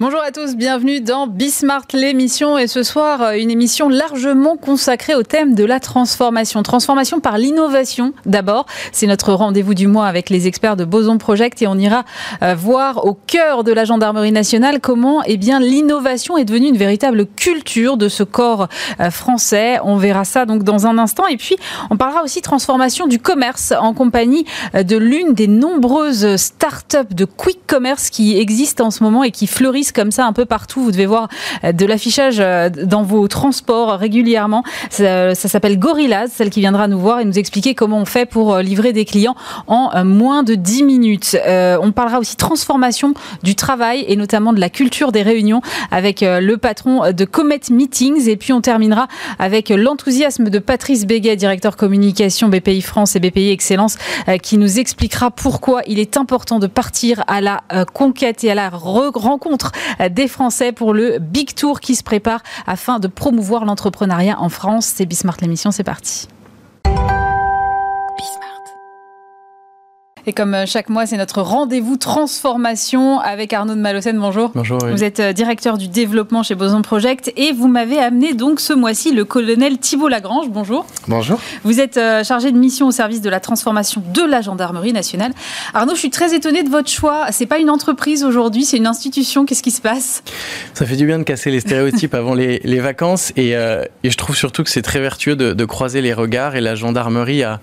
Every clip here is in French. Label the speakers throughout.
Speaker 1: Bonjour à tous, bienvenue dans Bismart l'émission et ce soir euh, une émission largement consacrée au thème de la transformation. Transformation par l'innovation d'abord, c'est notre rendez-vous du mois avec les experts de Boson Project et on ira euh, voir au cœur de la gendarmerie nationale comment eh bien l'innovation est devenue une véritable culture de ce corps euh, français. On verra ça donc dans un instant et puis on parlera aussi transformation du commerce en compagnie de l'une des nombreuses start-up de quick commerce qui existent en ce moment et qui fleurissent comme ça un peu partout. Vous devez voir euh, de l'affichage euh, dans vos transports régulièrement. Ça, s'appelle Gorillaz, celle qui viendra nous voir et nous expliquer comment on fait pour euh, livrer des clients en moins de 10 minutes. on parlera aussi transformation du travail et notamment de la culture des réunions avec le patron de Comet Meetings. Et puis on terminera avec l'enthousiasme de Patrice Béguet, directeur communication BPI France et BPI Excellence, qui nous expliquera pourquoi il est important de partir à la conquête et à la rencontre des Français pour le Big Tour qui se prépare afin de promouvoir l'entrepreneuriat en France. C'est Bismart l'émission, c'est parti. Et comme euh, chaque mois, c'est notre rendez-vous transformation avec Arnaud de Malocène. Bonjour.
Speaker 2: Bonjour.
Speaker 1: Vous êtes euh, directeur du développement chez Boson Project et vous m'avez amené donc ce mois-ci le colonel Thibault Lagrange. Bonjour.
Speaker 2: Bonjour.
Speaker 1: Vous êtes euh, chargé de mission au service de la transformation de la gendarmerie nationale. Arnaud, je suis très étonné de votre choix. C'est pas une entreprise aujourd'hui, c'est une institution. Qu'est-ce qui se passe?
Speaker 2: Ça fait du bien de casser les stéréotypes avant les, vacances et, je trouve surtout que c'est très vertueux de, de, croiser les regards et la gendarmerie a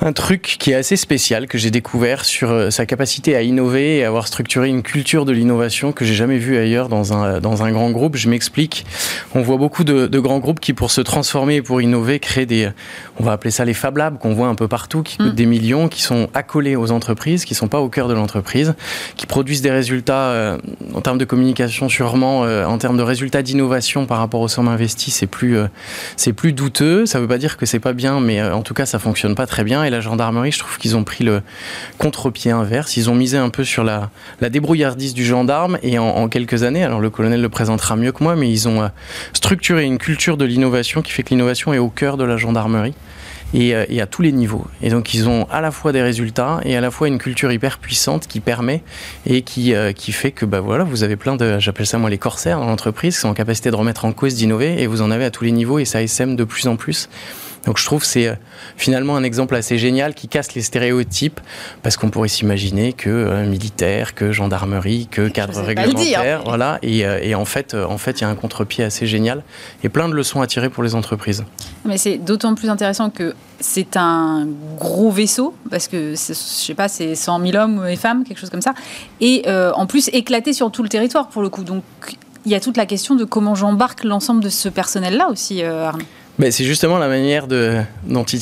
Speaker 2: un truc qui est assez spécial que j'ai découvert sur euh, sa capacité à innover et avoir structuré une culture de l'innovation que j'ai jamais vue ailleurs dans un, dans un grand groupe. Je m'explique. On voit beaucoup de, de, grands groupes qui, pour se transformer et pour innover, créent des, on va appeler ça les Fab Labs qu'on voit un peu partout, qui coûtent mm. des millions, qui sont accolés aux entreprises, qui sont pas au cœur de l'entreprise, qui produisent des résultats euh, en termes de communication sûrement, euh, en termes de résultats d'innovation par rapport aux sommes investies, c'est plus, c'est plus douteux. Ça veut pas dire que c'est pas bien, mais en tout cas, ça fonctionne pas très bien et la gendarmerie, je trouve qu'ils ont pris le contre-pied inverse. Ils ont misé un peu sur la, la débrouillardise du gendarme et en, quelques années, alors le colonel le présentera mieux que moi, mais ils ont euh, structuré une culture de l'innovation qui fait que l'innovation est au cœur de la gendarmerie. Euh, et, à tous les niveaux. Et donc ils ont à la fois des résultats et à la fois une culture hyper puissante qui permet et qui, euh, qui fait que bah voilà, vous avez plein de, j'appelle ça moi les corsaires dans l'entreprise, qui sont en capacité de remettre en cause, d'innover, et vous en avez à tous les niveaux et ça SM de plus en plus. Donc je trouve que c'est euh, finalement un exemple assez génial qui casse les stéréotypes parce qu'on pourrait s'imaginer que euh, militaire, que gendarmerie, que cadre réglementaire, voilà. Et, euh, et, en fait, en fait, il y a un contre-pied assez génial et plein de leçons à tirer pour les entreprises.
Speaker 1: Mais c'est d'autant plus intéressant que c'est un gros vaisseau parce que je sais pas, c'est 100 000 hommes et femmes, quelque chose comme ça, et en plus éclaté sur tout le territoire pour le coup. Donc il y a toute la question de comment j'embarque l'ensemble de ce personnel-là aussi, Arnaud
Speaker 2: c'est justement la manière de, dont ils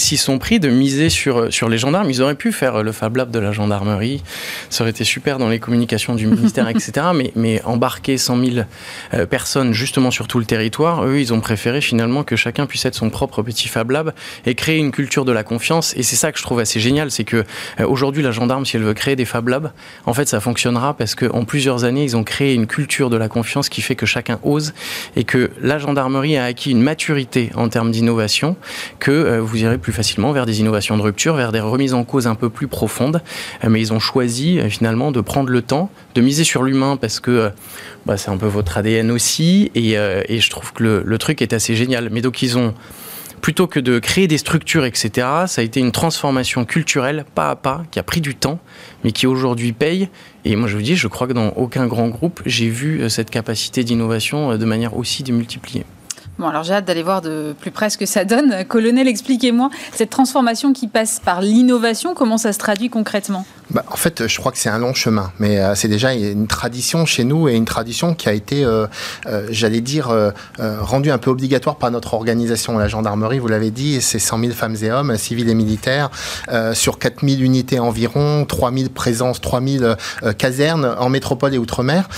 Speaker 2: s'y sont, pris de miser sur, sur les gendarmes. Ils auraient pu faire le Fab Lab de la gendarmerie, ça aurait été super dans les communications du ministère, etc. Mais, mais embarquer 100 000 euh, personnes justement sur tout le territoire, eux, ils ont préféré finalement que chacun puisse être son propre petit Fab Lab et créer une culture de la confiance. Et c'est ça que je trouve assez génial, c'est que euh, aujourd'hui, la gendarme, si elle veut créer des Fab Labs, en fait, ça fonctionnera parce qu'en plusieurs années, ils ont créé une culture de la confiance qui fait que chacun ose et que la gendarmerie a acquis une maturité en termes d'innovation que euh, vous irez plus facilement vers des innovations de rupture, vers des remises en cause un peu plus profondes. Euh, mais ils ont choisi euh, finalement de prendre le temps, de miser sur l'humain parce que bah, c'est un peu votre ADN aussi. Et, je trouve que le, le truc est assez génial. Mais donc ils ont plutôt que de créer des structures, etc., ça a été une transformation culturelle, pas à pas, qui a pris du temps, mais qui aujourd'hui paye. Et moi, je vous dis, je crois que dans aucun grand groupe, j'ai vu cette capacité d'innovation de manière aussi démultipliée.
Speaker 1: Bon, alors j'ai hâte d'aller voir de plus près ce que ça donne. Colonel, expliquez-moi, cette transformation qui passe par l'innovation, comment ça se traduit concrètement?
Speaker 3: Bah, En fait, je crois que c'est un long chemin, mais euh, c'est déjà une tradition chez nous et une tradition qui a été, euh, euh, j'allais dire, rendue un peu obligatoire par notre organisation. La gendarmerie, vous l'avez dit, c'est 100 000 femmes et hommes, civils et militaires, sur 4 000 unités environ, 3 000 présences, 3 000 casernes en métropole et outre-mer.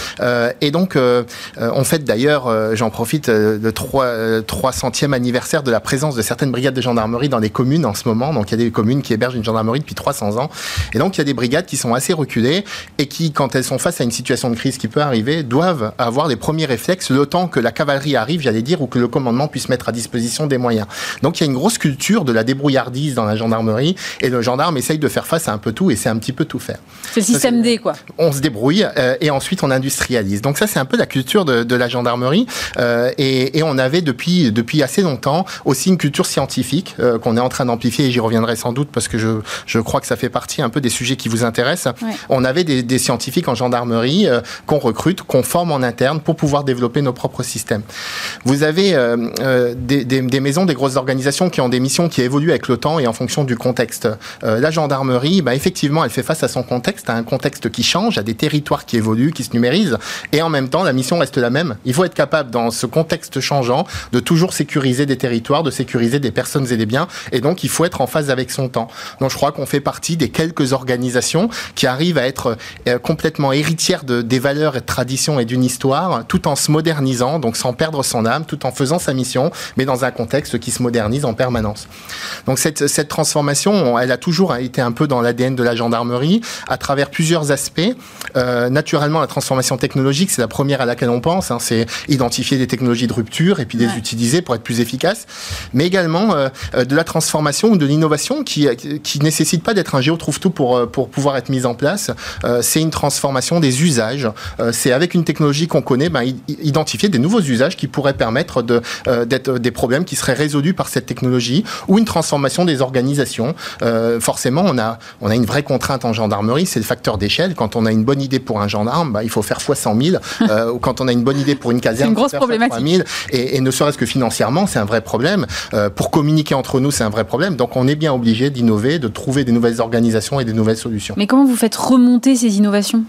Speaker 3: et donc, on d'ailleurs, j'en profite, de trois 300e euh, anniversaire de la présence de certaines brigades de gendarmerie dans les communes en ce moment. Donc il y a des communes qui hébergent une gendarmerie depuis 300 ans. Et donc il y a des brigades qui sont assez reculées et qui, quand elles sont face à une situation de crise qui peut arriver, doivent avoir les premiers réflexes le temps que la cavalerie arrive, j'allais dire, ou que le commandement puisse mettre à disposition des moyens. Donc il y a une grosse culture de la débrouillardise dans la gendarmerie et le gendarme essaye de faire face à un peu tout et c'est un petit peu tout faire.
Speaker 1: C'est le système D, quoi.
Speaker 3: On se débrouille euh, et ensuite on industrialise. Donc ça, c'est un peu la culture de, de la gendarmerie euh, et, et, on avait depuis, depuis assez longtemps aussi une culture scientifique euh, qu'on est en train d'amplifier et j'y reviendrai sans doute parce que je, je crois que ça fait partie un peu des sujets qui vous intéressent. Ouais. On avait des, des, scientifiques en gendarmerie euh, qu'on recrute, qu'on forme en interne pour pouvoir développer nos propres systèmes. Vous avez euh, des, des, des, maisons, des grosses organisations qui ont des missions qui évoluent avec le temps et en fonction du contexte. la gendarmerie, bah, effectivement, elle fait face à son contexte, à un contexte qui change, à des territoires qui évoluent, qui se numérisent, et en même temps, la mission reste la même. Il faut être capable, dans ce contexte changeant, de toujours sécuriser des territoires, de sécuriser des personnes et des biens, et donc il faut être en phase avec son temps. Donc je crois qu'on fait partie des quelques organisations qui arrivent à être euh, complètement héritières de, des valeurs et de traditions et d'une histoire, tout en se modernisant, donc sans perdre son âme, tout en faisant sa mission, mais dans un contexte qui se modernise en permanence. Donc cette, cette transformation, elle a toujours été un peu dans l'ADN de la gendarmerie, à travers plusieurs aspects. Euh, naturellement, la transformation technologique, c'est la première à laquelle on pense. Hein, c'est identifier des technologies de rupture et puis les ouais. utiliser pour être plus efficace. Mais également euh, de la transformation ou de l'innovation qui qui nécessite pas d'être un géo trouve tout pour euh, pour pouvoir être mise en place. Euh, c'est une transformation des usages. Euh, c'est avec une technologie qu'on connaît, ben, identifier des nouveaux usages qui pourraient permettre de d'être des problèmes qui seraient résolus par cette technologie ou une transformation des organisations. forcément, on a on a une vraie contrainte en gendarmerie, c'est le facteur d'échelle. Quand on a une bonne idée pour un gendarme, bah, il faut faire fois 100 000. Euh, ou quand on a une bonne idée pour une caserne,
Speaker 1: une grosse faire problématique.
Speaker 3: 000. Et, et ne serait-ce que financièrement, c'est un vrai problème. Euh, pour communiquer entre nous, c'est un vrai problème. Donc on est bien obligé d'innover, de trouver des nouvelles organisations et des nouvelles solutions.
Speaker 1: Mais comment vous faites remonter ces innovations?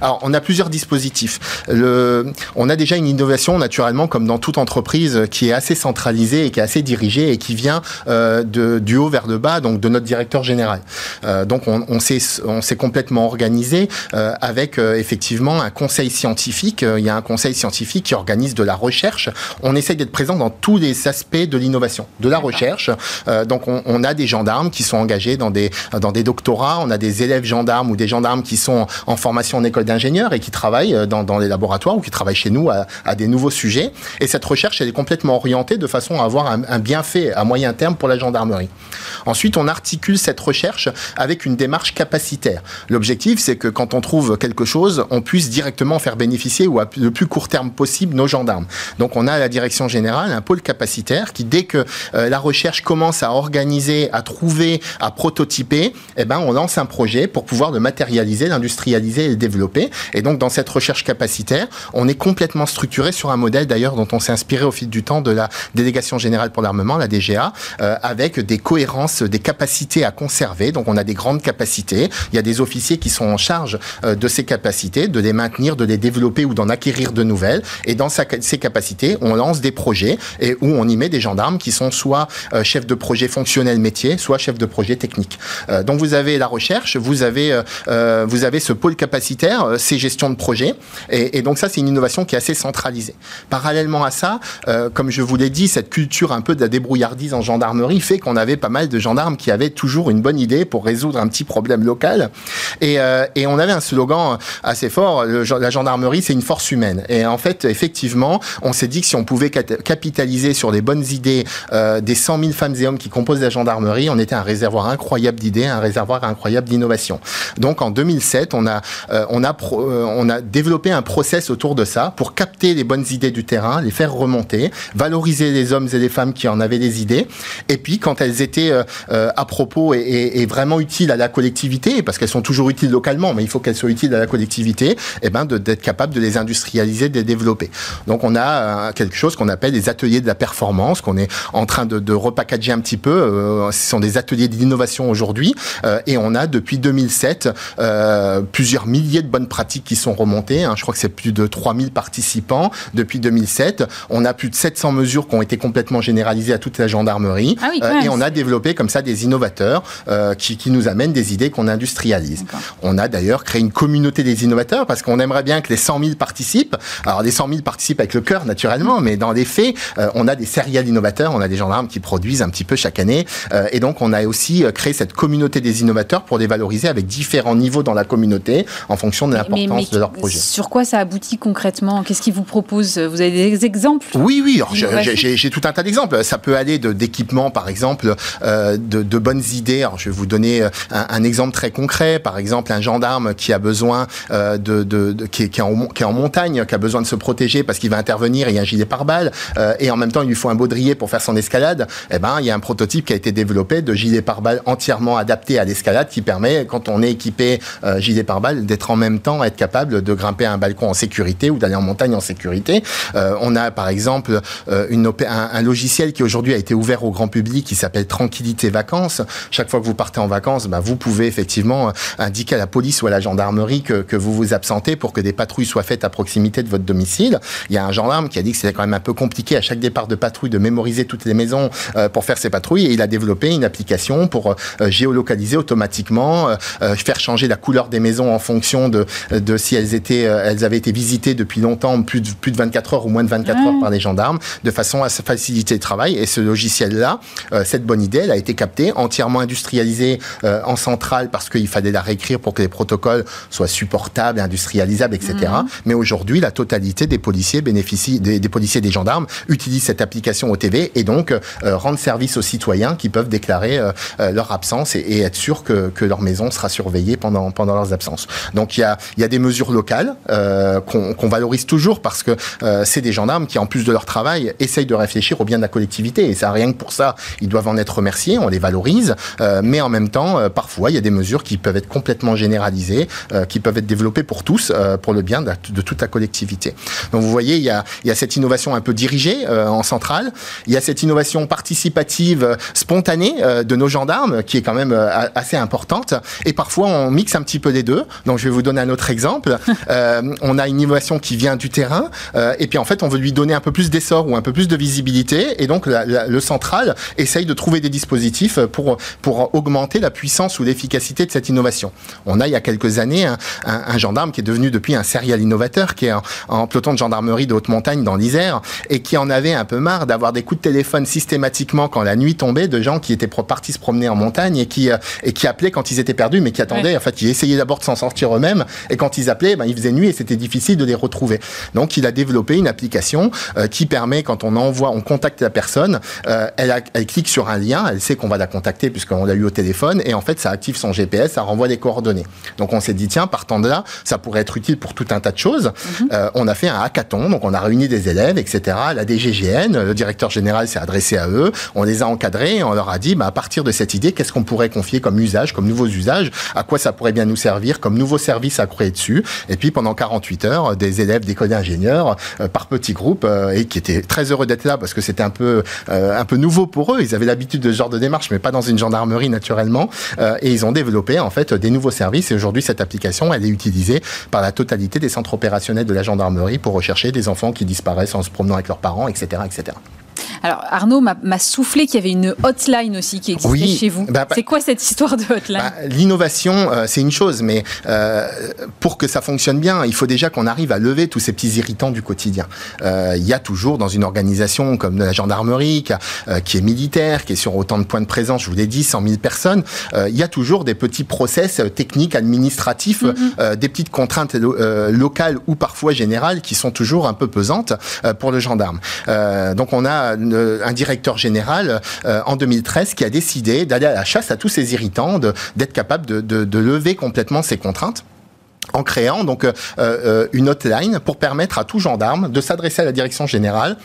Speaker 3: Alors on a plusieurs dispositifs. Le, on a déjà une innovation naturellement, comme dans toute entreprise, qui est assez centralisée et qui est assez dirigée et qui vient euh, de, du haut vers le bas, donc de notre directeur général. Euh, donc on, on s'est complètement organisé avec effectivement un conseil scientifique. Il y a un conseil scientifique qui organise de la recherche. On essaye d'être présent dans tous les aspects de l'innovation, de la recherche. Euh, donc on, on, a des gendarmes qui sont engagés dans des dans des doctorats. On a des élèves gendarmes ou des gendarmes qui sont en formation en école d'ingénieur et qui travaillent dans, dans les laboratoires ou qui travaillent chez nous à, à, des nouveaux sujets. Et cette recherche, elle est complètement orientée de façon à avoir un, un bienfait à moyen terme pour la gendarmerie. Ensuite, on articule cette recherche avec une démarche capacitaire. L'objectif, c'est que quand on trouve quelque chose, on puisse directement faire bénéficier ou à le plus court terme possible nos gendarmes. Donc on a la direction générale un pôle capacitaire qui, dès que euh, la recherche commence à organiser, à trouver, à prototyper, eh ben, on lance un projet pour pouvoir le matérialiser, l'industrialiser et le développer. Et donc dans cette recherche capacitaire, on est complètement structuré sur un modèle d'ailleurs dont on s'est inspiré au fil du temps de la délégation générale pour l'armement, la DGA, euh, avec des cohérences, des capacités à conserver. Donc on a des grandes capacités. Il y a des officiers qui sont en charge euh, de ces capacités, de les maintenir, de les développer ou d'en acquérir de nouvelles. Et dans ces capacités, on lance des projets et où on y met des gendarmes qui sont soit euh, chefs de projet fonctionnel métier, soit chefs de projet technique. Euh, donc vous avez la recherche, vous avez euh, vous avez ce pôle capacitaire, ces gestions de projet, et, donc ça c'est une innovation qui est assez centralisée. Parallèlement à ça, comme je vous l'ai dit, cette culture un peu de la débrouillardise en gendarmerie fait qu'on avait pas mal de gendarmes qui avaient toujours une bonne idée pour résoudre un petit problème local, et, on avait un slogan assez fort, la gendarmerie c'est une force humaine. Et en fait, effectivement, on s'est dit que si on pouvait capitaliser sur les bonnes idées euh, des 100 000 femmes et hommes qui composent la gendarmerie, on était un réservoir incroyable d'idées, un réservoir incroyable d'innovation. Donc en 2007, on a, euh, on, a euh, on a développé un process autour de ça pour capter les bonnes idées du terrain, les faire remonter, valoriser les hommes et les femmes qui en avaient des idées, et puis quand elles étaient à propos et, vraiment utiles à la collectivité, parce qu'elles sont toujours utiles localement, mais il faut qu'elles soient utiles à la collectivité, et eh ben d'être capable de les industrialiser, de les développer. Donc on a quelque chose qu'on appelle les ateliers de la performance, qu'on est en train de, de repackager un petit peu. Euh, ce sont des ateliers d'innovation aujourd'hui, euh, et on a depuis 2007 euh, plusieurs milliers de bonnes pratiques qui sont remontées. Hein. Je crois que c'est plus de 3000 participants depuis 2007. On a plus de 700 mesures qui ont été complètement généralisées à toute la gendarmerie,
Speaker 1: ah oui,
Speaker 3: et on a développé comme ça des innovateurs qui, qui nous amènent des idées qu'on industrialise. On a d'ailleurs créé une communauté des innovateurs parce qu'on aimerait bien que les 100 000 participent. Alors les 100 000 participent avec le cœur naturellement, mais dans les faits, euh, on a des serial innovateurs, on a des gendarmes qui produisent un petit peu chaque année, euh, et donc on a aussi créé cette communauté des innovateurs pour les valoriser avec différents niveaux dans la communauté en fonction de l'importance de leur projet.
Speaker 1: Sur quoi ça aboutit concrètement? Qu'est-ce qu'ils vous proposent? Vous avez des exemples?
Speaker 3: Oui, oui. J'ai tout un tas d'exemples. Ça peut aller d'équipements, par exemple, euh, de, de, bonnes idées. Alors, je vais vous donner euh, un, un, exemple très concret. Par exemple, un gendarme qui a besoin euh, de, de, de qui, est, qui, est en, qui, est, en, montagne, qui a besoin de se protéger parce qu'il va intervenir, il y a un gilet pare-balles, euh, et en même temps, il lui faut un baudrier pour faire son escalade. Eh ben, il y a un prototype qui a été développé de gilet pare-balles entièrement adapté à l'escalade qui permet, quand on est équipé euh, gilet pare-balles, d'être en même temps, être capable de grimper un balcon en sécurité ou d'aller en montagne en sécurité. Euh, on a par exemple euh, une un, un, logiciel qui aujourd'hui a été ouvert au grand public qui s'appelle Tranquillité Vacances. Chaque fois que vous partez en vacances, bah, vous pouvez effectivement euh, indiquer à la police ou à la gendarmerie que, que vous vous absentez pour que des patrouilles soient faites à proximité de votre domicile. Il y a un gendarme qui a dit que c'était quand même un peu compliqué à chaque départ de patrouille de mémoriser toutes les maisons euh, pour faire ses patrouilles et il a développé une application pour euh, géolocaliser automatiquement, euh, faire changer la couleur des maisons en fonction de, de si elles étaient, elles avaient été visitées depuis longtemps, plus de, plus de 24 heures ou moins de 24 mmh. heures par les gendarmes, de façon à faciliter le travail. Et ce logiciel-là, cette bonne idée, elle a été captée, entièrement industrialisée en centrale parce qu'il fallait la réécrire pour que les protocoles soient supportables, industrialisables, etc. Mmh. Mais aujourd'hui, la totalité des policiers bénéficient, des, des, policiers des gendarmes utilisent cette application OTV et donc euh, rendre service aux citoyens qui peuvent déclarer euh, leur absence et, être sûr que, leur maison sera surveillée pendant, pendant leurs absences. Donc il y a, y a des mesures locales euh, qu'on qu valorise toujours parce que c'est des gendarmes qui, en plus de leur travail, essayent de réfléchir au bien de la collectivité. Et ça, rien que pour ça, ils doivent en être remerciés, on les valorise. mais en même temps, parfois, il y a des mesures qui peuvent être complètement généralisées, qui peuvent être développées pour tous, pour le bien de, toute la collectivité. Donc vous voyez, il y a, y a cette innovation un peu dirigée en centrale. Il y a cette innovation participative spontanée euh, de nos gendarmes qui est quand même euh, assez importante. Et parfois, on mixe un petit peu les deux. Donc, je vais vous donner un autre exemple. euh, on a une innovation qui vient du terrain euh, et puis en fait, on veut lui donner un peu plus d'essor ou un peu plus de visibilité. Et donc, la, la, le central essaye de trouver des dispositifs pour, pour augmenter la puissance ou l'efficacité de cette innovation. On a, il y a quelques années, un, un, un gendarme qui est devenu depuis un serial innovateur qui est en, en peloton de gendarmerie de haute montagne dans l'Isère et qui en avait un peu marre d'avoir des coups de téléphone systématiquement quand la nuit tombait de gens qui étaient partis se promener en montagne et qui, euh, et qui appelaient quand ils étaient perdus, mais qui attendaient. Ouais. En fait, ils essayaient d'abord de s'en sortir eux-mêmes et quand ils appelaient, ben, il faisait nuit et c'était difficile de les retrouver. Donc, il a développé une application euh, qui permet, quand on envoie, on contacte la personne, euh, elle, a, elle clique sur un lien, elle sait qu'on va la contacter puisqu'on l'a eu au téléphone et en fait, ça active son GPS, ça renvoie les coordonnées. Donc, on s'est dit, tiens, partant de là, ça pourrait être utile pour tout un tas de choses. Mm -hmm. on a fait un hackathon, donc on a réuni des élèves, etc. La DGGN, le directeur général s'est adressé à eux, on les a encadrés et on leur a dit, bah, à partir de cette idée, qu'est-ce qu'on pourrait confier comme usage, comme nouveaux usages, à quoi ça pourrait bien nous servir, comme nouveaux services à créer dessus. Et puis pendant 48 heures, des élèves d'école d'ingénieurs euh, par petits groupes euh, et qui étaient très heureux d'être là parce que c'était un peu euh, un peu nouveau pour eux. Ils avaient l'habitude de ce genre de démarche, mais pas dans une gendarmerie naturellement. Et ils ont développé en fait des nouveaux services. Et aujourd'hui, cette application, elle est utilisée par la totalité des centres opérationnels de la gendarmerie pour rechercher des enfants qui disparaissent en se promenant avec leurs parents, etc., etc.
Speaker 1: Alors Arnaud m'a soufflé qu'il y avait une hotline aussi qui existait oui, chez vous. Bah, bah, c'est quoi cette histoire de hotline?
Speaker 3: bah, L'innovation, euh, c'est une chose, mais euh, pour que ça fonctionne bien, il faut déjà qu'on arrive à lever tous ces petits irritants du quotidien. Euh, il y a toujours dans une organisation comme la gendarmerie, qui, a, qui, est militaire, qui est sur autant de points de présence, je vous l'ai dit, 100 000 personnes, il y a toujours des petits process techniques, administratifs, mm -hmm. des petites contraintes locales ou parfois générales qui sont toujours un peu pesantes pour le gendarme. donc on a un directeur général euh, en 2013 qui a décidé d'aller à la chasse à tous ces irritants, d'être capable de, lever complètement ces contraintes en créant donc euh, euh, une hotline pour permettre à tout gendarme de s'adresser à la direction générale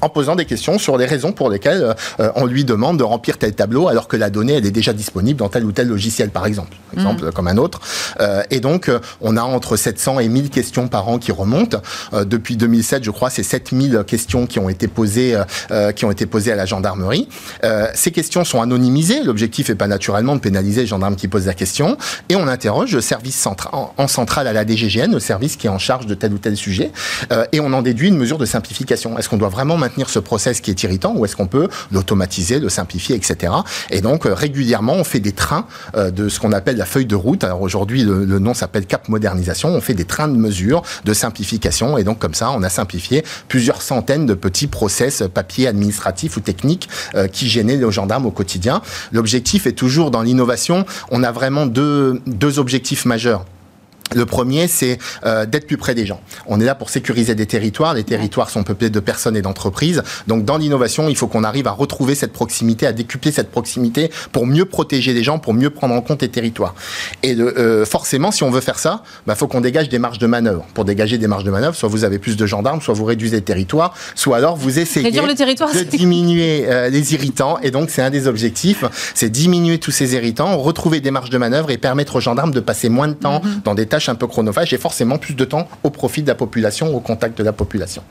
Speaker 3: en posant des questions sur les raisons pour lesquelles euh, on lui demande de remplir tel tableau alors que la donnée elle est déjà disponible dans tel ou tel logiciel par exemple, exemple mmh. comme un autre. Euh, et donc euh, on a entre 700 et 1000 questions par an qui remontent. Euh, depuis 2007, je crois, c'est 7000 questions qui ont été posées, euh, qui ont été posées à la gendarmerie. Euh, ces questions sont anonymisées. L'objectif est pas naturellement de pénaliser les gendarmes qui posent la question. Et on interroge le service central, en, en centrale à la DGGN, le service qui est en charge de tel ou tel sujet, et on en déduit une mesure de simplification. Est-ce qu'on doit vraiment maintenir ce process qui est irritant ou est-ce qu'on peut l'automatiser, le simplifier, etc. Et donc régulièrement, on fait des trains de ce qu'on appelle la feuille de route. Alors aujourd'hui, le, le nom s'appelle Cap Modernisation. On fait des trains de mesure, de simplification, et donc comme ça, on a simplifié plusieurs centaines de petits process papier administratifs ou techniques qui gênaient les gendarmes au quotidien. L'objectif est toujours dans l'innovation. On a vraiment deux, deux objectifs majeurs. Le premier, c'est euh, d'être plus près des gens. On est là pour sécuriser des territoires. Les territoires sont peuplés de personnes et d'entreprises. Donc, dans l'innovation, il faut qu'on arrive à retrouver cette proximité, à décupler cette proximité pour mieux protéger les gens, pour mieux prendre en compte les territoires. Et euh, forcément, si on veut faire ça, il bah, faut qu'on dégage des marges de manœuvre. Pour dégager des marges de manœuvre, soit vous avez plus de gendarmes, soit vous réduisez le territoire, soit alors vous essayez de diminuer euh, les irritants. Et donc, c'est un des objectifs, c'est diminuer tous ces irritants, retrouver des marges de manœuvre et permettre aux gendarmes de passer moins de temps mm-hmm. dans des un peu chronophage et forcément plus de temps au profit de la population, au contact de la population.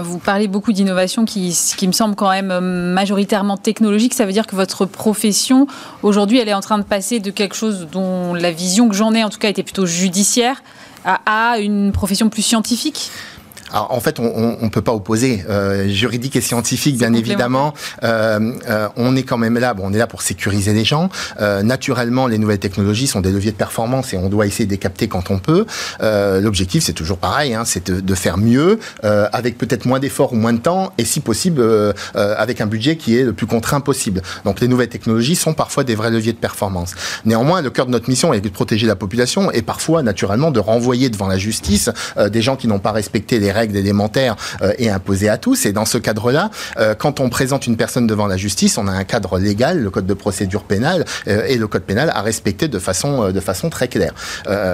Speaker 1: Vous parlez beaucoup d'innovation qui, qui me semble quand même euh, majoritairement technologique. Ça veut dire que votre profession, aujourd'hui, elle est en train de passer de quelque chose dont la vision que j'en ai, en tout cas, était plutôt judiciaire, à une profession plus scientifique?
Speaker 3: Alors, en fait, on ne peut pas opposer euh, juridique et scientifique, bien évidemment. Euh, euh, on est quand même là. Bon, on est là pour sécuriser les gens. Euh, naturellement, les nouvelles technologies sont des leviers de performance et on doit essayer de les capter quand on peut. Euh, l'objectif, c'est toujours pareil, hein, c'est de, de, faire mieux euh, avec peut-être moins d'efforts ou moins de temps et si possible avec un budget qui est le plus contraint possible. Donc, les nouvelles technologies sont parfois des vrais leviers de performance. Néanmoins, le cœur de notre mission est de protéger la population et parfois, naturellement, de renvoyer devant la justice des gens qui n'ont pas respecté les règles règles élémentaires euh, est imposée à tous. Et dans ce cadre-là, euh, quand on présente une personne devant la justice, on a un cadre légal, le code de procédure pénale euh, et le code pénal à respecter de façon, de façon très claire.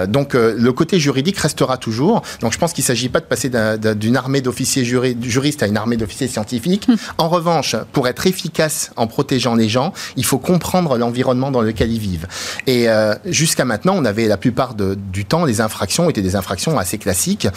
Speaker 3: donc le côté juridique restera toujours. Donc je pense qu'il ne s'agit pas de passer d'une armée d'officiers juristes à une armée d'officiers scientifiques. Hum. En revanche, pour être efficace en protégeant les gens, il faut comprendre l'environnement dans lequel ils vivent. Et jusqu'à maintenant, on avait la plupart de, du temps, les infractions étaient des infractions assez classiques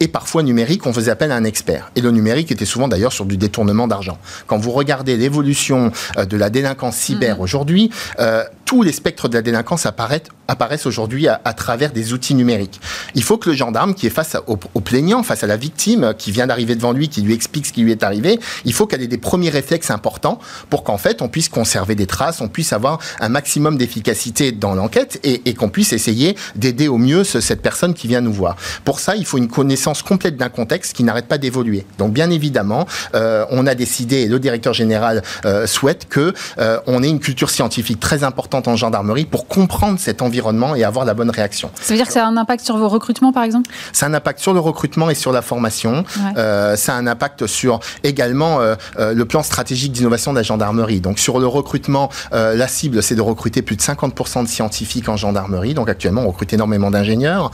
Speaker 3: et parfois numériques on faisait appel à un expert. Et le numérique était souvent d'ailleurs sur du détournement d'argent. Quand vous regardez l'évolution euh, de la délinquance cyber mhm. aujourd'hui, euh, tous les spectres de la délinquance apparaissent, aujourd'hui à, travers des outils numériques. Il faut que le gendarme qui est face au, plaignant, face à la victime qui vient d'arriver devant lui, qui lui explique ce qui lui est arrivé, il faut qu'elle ait des premiers réflexes importants pour qu'en fait on puisse conserver des traces, on puisse avoir un maximum d'efficacité dans l'enquête et, qu'on puisse essayer d'aider au mieux cette personne qui vient nous voir. Pour ça, il faut une connaissance complète d'un contexte qui n'arrête pas d'évoluer. Donc bien évidemment, euh, on a décidé, et le directeur général euh, souhaite que euh, on ait une culture scientifique très importante en gendarmerie pour comprendre cet environnement et avoir la bonne réaction.
Speaker 1: Ça veut dire que ça a un impact sur vos recrutements, par exemple?
Speaker 3: Ça a un impact sur le recrutement et sur la formation. Euh, ça a un impact sur également euh, euh, le plan stratégique d'innovation de la gendarmerie. Donc sur le recrutement, la cible, c'est de recruter plus de 50% de scientifiques en gendarmerie. Donc actuellement, on recrute énormément d'ingénieurs.